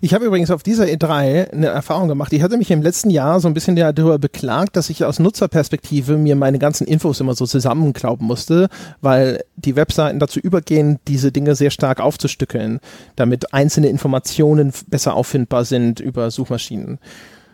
[SPEAKER 1] Ich habe übrigens auf dieser E3 eine Erfahrung gemacht. Ich hatte mich im letzten Jahr so ein bisschen darüber beklagt, dass ich aus Nutzerperspektive mir meine ganzen Infos immer so zusammenklauben musste, weil die Webseiten dazu übergehen, diese Dinge sehr stark aufzustückeln, damit einzelne Informationen besser auffindbar sind über Suchmaschinen.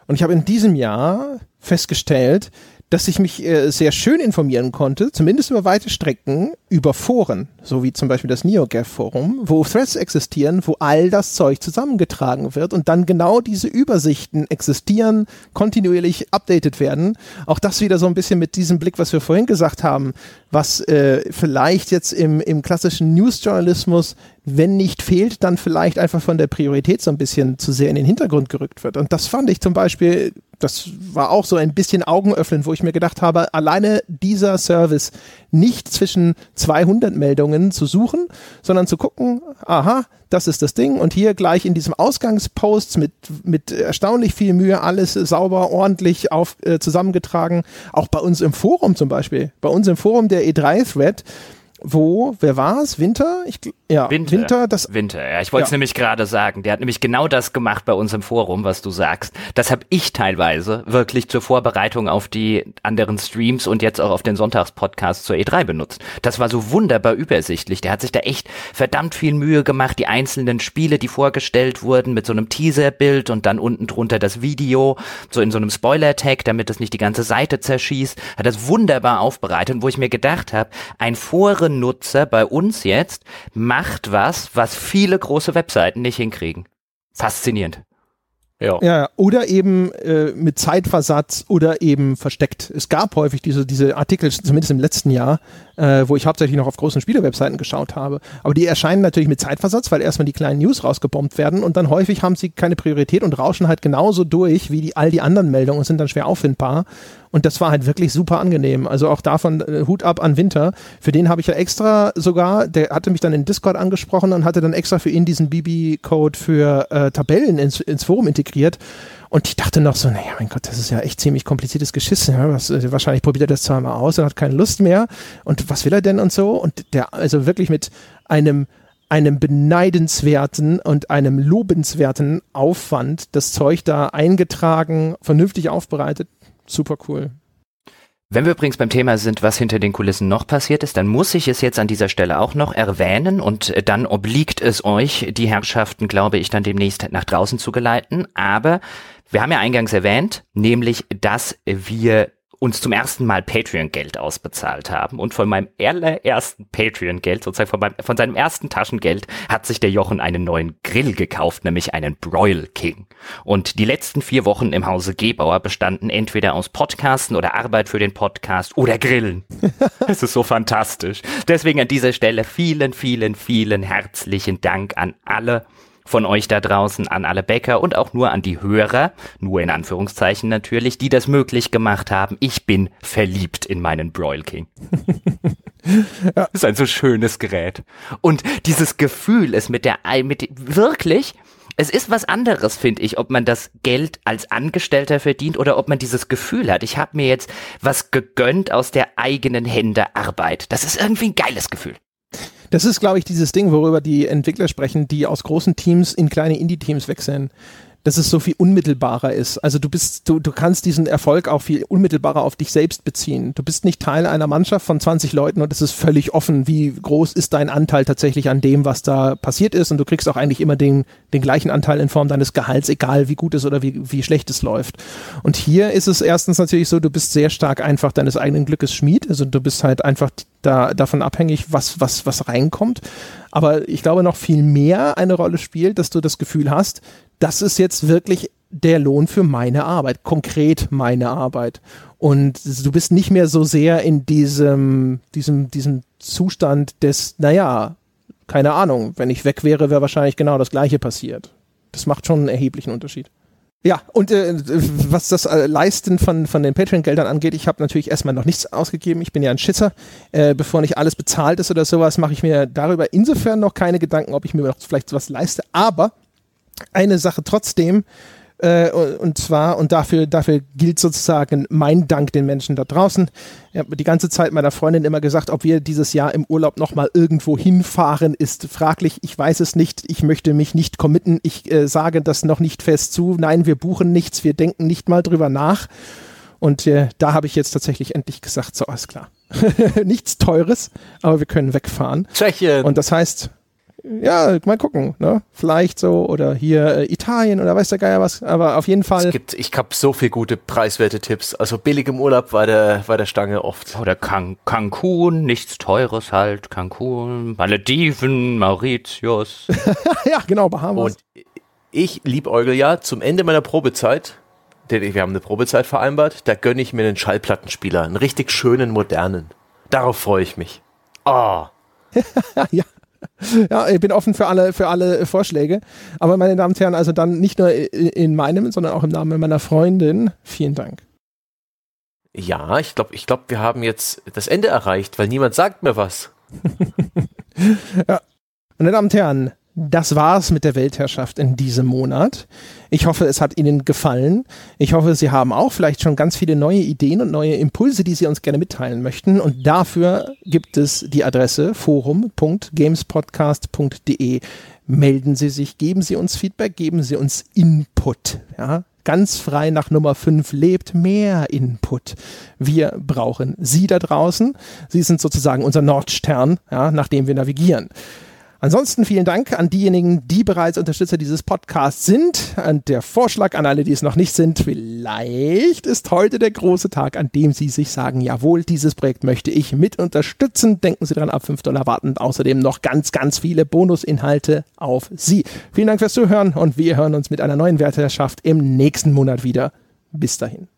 [SPEAKER 1] Und ich habe in diesem Jahr festgestellt, dass ich mich äh, sehr schön informieren konnte, zumindest über weite Strecken, über Foren, so wie zum Beispiel das NeoGAF-Forum, wo Threads existieren, wo all das Zeug zusammengetragen wird und dann genau diese Übersichten existieren, kontinuierlich updated werden. Auch das wieder so ein bisschen mit diesem Blick, was wir vorhin gesagt haben, was äh, vielleicht jetzt im, im klassischen Newsjournalismus wenn nicht fehlt, dann vielleicht einfach von der Priorität so ein bisschen zu sehr in den Hintergrund gerückt wird. Und das fand ich zum Beispiel, das war auch so ein bisschen Augenöffnen, wo ich mir gedacht habe, alleine dieser Service nicht zwischen 200 Meldungen zu suchen, sondern zu gucken, aha, das ist das Ding und hier gleich in diesem Ausgangspost mit, mit erstaunlich viel Mühe alles sauber, ordentlich auf, äh, zusammengetragen. Auch bei uns im Forum zum Beispiel, bei uns im Forum der E3-Thread, wo, wer war es? Winter? Ich,
[SPEAKER 3] ja, Winter. Winter, das, Winter, ja. Ich wollte es ja. nämlich gerade sagen. Der hat nämlich genau das gemacht bei uns im Forum, was du sagst. Das habe ich teilweise wirklich zur Vorbereitung auf die anderen Streams und jetzt auch auf den Sonntagspodcast zur E3 benutzt. Das war so wunderbar übersichtlich. Der hat sich da echt verdammt viel Mühe gemacht, die einzelnen Spiele, die vorgestellt wurden, mit so einem Teaserbild und dann unten drunter das Video, so in so einem Spoiler-Tag, damit das nicht die ganze Seite zerschießt, hat das wunderbar aufbereitet, wo ich mir gedacht habe, ein Foren Nutzer bei uns jetzt macht was, was viele große Webseiten nicht hinkriegen. Faszinierend.
[SPEAKER 1] Ja. ja, oder eben äh, mit Zeitversatz oder eben versteckt. Es gab häufig diese, diese Artikel, zumindest im letzten Jahr, äh, wo ich hauptsächlich noch auf großen Spielewebseiten geschaut habe. Aber die erscheinen natürlich mit Zeitversatz, weil erstmal die kleinen News rausgebombt werden und dann häufig haben sie keine Priorität und rauschen halt genauso durch wie die, all die anderen Meldungen und sind dann schwer auffindbar. Und das war halt wirklich super angenehm. Also auch davon äh, Hut ab an Winter. Für den habe ich ja extra sogar, der hatte mich dann in Discord angesprochen und hatte dann extra für ihn diesen BB-Code für äh, Tabellen ins, ins Forum integriert. Und ich dachte noch so, naja, mein Gott, das ist ja echt ziemlich kompliziertes Geschiss. Ja, was, äh, wahrscheinlich probiert er das zweimal aus und hat keine Lust mehr. Und was will er denn und so? Und der, also wirklich mit einem einem beneidenswerten und einem lobenswerten Aufwand das Zeug da eingetragen, vernünftig aufbereitet super cool.
[SPEAKER 3] Wenn wir übrigens beim Thema sind, was hinter den Kulissen noch passiert ist, dann muss ich es jetzt an dieser Stelle auch noch erwähnen und äh, dann obliegt es euch, die Herrschaften, glaube ich, dann demnächst nach draußen zu geleiten. Aber wir haben ja eingangs erwähnt, nämlich, dass wir uns zum ersten Mal Patreon-Geld ausbezahlt haben. Und von meinem allerersten Patreon-Geld, sozusagen von, meinem, von seinem ersten Taschengeld, hat sich der Jochen einen neuen Grill gekauft, nämlich einen Broil King. Und die letzten vier Wochen im Hause Gebauer bestanden entweder aus Podcasten oder Arbeit für den Podcast oder Grillen. Es ist so fantastisch. Deswegen an dieser Stelle vielen, vielen, vielen herzlichen Dank an alle, von euch da draußen an alle Bäcker und auch nur an die Hörer, nur in Anführungszeichen natürlich, die das möglich gemacht haben. Ich bin verliebt in meinen Broil King. Ja. Ist ein so schönes Gerät. Und dieses Gefühl ist mit der, mit, wirklich, es ist was anderes, finde ich, ob man das Geld als Angestellter verdient oder ob man dieses Gefühl hat. Ich habe mir jetzt was gegönnt aus der eigenen Hände Arbeit. Das ist irgendwie ein geiles Gefühl.
[SPEAKER 1] Das ist, glaube ich, dieses Ding, worüber die Entwickler sprechen, die aus großen Teams in kleine Indie-Teams wechseln dass es so viel unmittelbarer ist. Also du bist, du, du kannst diesen Erfolg auch viel unmittelbarer auf dich selbst beziehen. Du bist nicht Teil einer Mannschaft von 20 Leuten und es ist völlig offen, wie groß ist dein Anteil tatsächlich an dem, was da passiert ist. Und du kriegst auch eigentlich immer den, den gleichen Anteil in Form deines Gehalts, egal wie gut es oder wie, wie schlecht es läuft. Und hier ist es erstens natürlich so, du bist sehr stark einfach deines eigenen Glückes Schmied. Also du bist halt einfach da, davon abhängig, was, was, was reinkommt. Aber ich glaube noch viel mehr eine Rolle spielt, dass du das Gefühl hast, das ist jetzt wirklich der Lohn für meine Arbeit, konkret meine Arbeit. Und du bist nicht mehr so sehr in diesem, diesem, diesem Zustand des, naja, keine Ahnung, wenn ich weg wäre, wäre wahrscheinlich genau das gleiche passiert. Das macht schon einen erheblichen Unterschied. Ja, und äh, was das äh, Leisten von, von den Patreon-Geldern angeht, ich habe natürlich erstmal noch nichts ausgegeben. Ich bin ja ein Schisser. Äh, bevor nicht alles bezahlt ist oder sowas, mache ich mir darüber insofern noch keine Gedanken, ob ich mir noch vielleicht was leiste. Aber eine Sache trotzdem, äh, und zwar, und dafür, dafür gilt sozusagen mein Dank den Menschen da draußen. Ich habe die ganze Zeit meiner Freundin immer gesagt, ob wir dieses Jahr im Urlaub nochmal irgendwo hinfahren, ist fraglich. Ich weiß es nicht. Ich möchte mich nicht committen. Ich äh, sage das noch nicht fest zu. Nein, wir buchen nichts. Wir denken nicht mal drüber nach. Und äh, da habe ich jetzt tatsächlich endlich gesagt, so, alles klar. Nichts Teures, aber wir können wegfahren.
[SPEAKER 2] Tschechien.
[SPEAKER 1] Und das heißt, ja, mal gucken, ne? Vielleicht so oder hier äh, Italien oder weiß der Geier was, aber auf jeden Fall.
[SPEAKER 2] Es gibt, ich habe so viel gute preiswerte Tipps. Also billig im Urlaub war der, war der Stange oft.
[SPEAKER 3] Oder Can Cancun, nichts Teures halt, Cancun, Malediven, Mauritius.
[SPEAKER 1] ja, genau, Bahamas.
[SPEAKER 2] Und ich liebäugel ja zum Ende meiner Probezeit, denn wir haben eine Probezeit vereinbart, da gönne ich mir einen Schallplattenspieler, einen richtig schönen, modernen. Darauf freue ich mich. Ah.
[SPEAKER 1] Oh. ja, ja, ich bin offen für alle, für alle Vorschläge. Aber meine Damen und Herren, also dann nicht nur in meinem, sondern auch im Namen meiner Freundin, vielen Dank.
[SPEAKER 2] Ja, ich glaube, ich glaube, wir haben jetzt das Ende erreicht, weil niemand sagt mir was.
[SPEAKER 1] ja. Meine Damen und Herren, das war's mit der Weltherrschaft in diesem Monat. Ich hoffe, es hat Ihnen gefallen. Ich hoffe, Sie haben auch vielleicht schon ganz viele neue Ideen und neue Impulse, die Sie uns gerne mitteilen möchten. Und dafür gibt es die Adresse forum.gamespodcast.de. Melden Sie sich, geben Sie uns Feedback, geben Sie uns Input. Ja, ganz frei nach Nummer 5 lebt mehr Input. Wir brauchen Sie da draußen. Sie sind sozusagen unser Nordstern, ja, nach dem wir navigieren. Ansonsten vielen Dank an diejenigen, die bereits Unterstützer dieses Podcasts sind. Und der Vorschlag an alle, die es noch nicht sind, vielleicht ist heute der große Tag, an dem Sie sich sagen, jawohl, dieses Projekt möchte ich mit unterstützen. Denken Sie dran, ab 5 Dollar warten außerdem noch ganz, ganz viele Bonusinhalte auf Sie. Vielen Dank fürs Zuhören und wir hören uns mit einer neuen Werterschaft im nächsten Monat wieder. Bis dahin.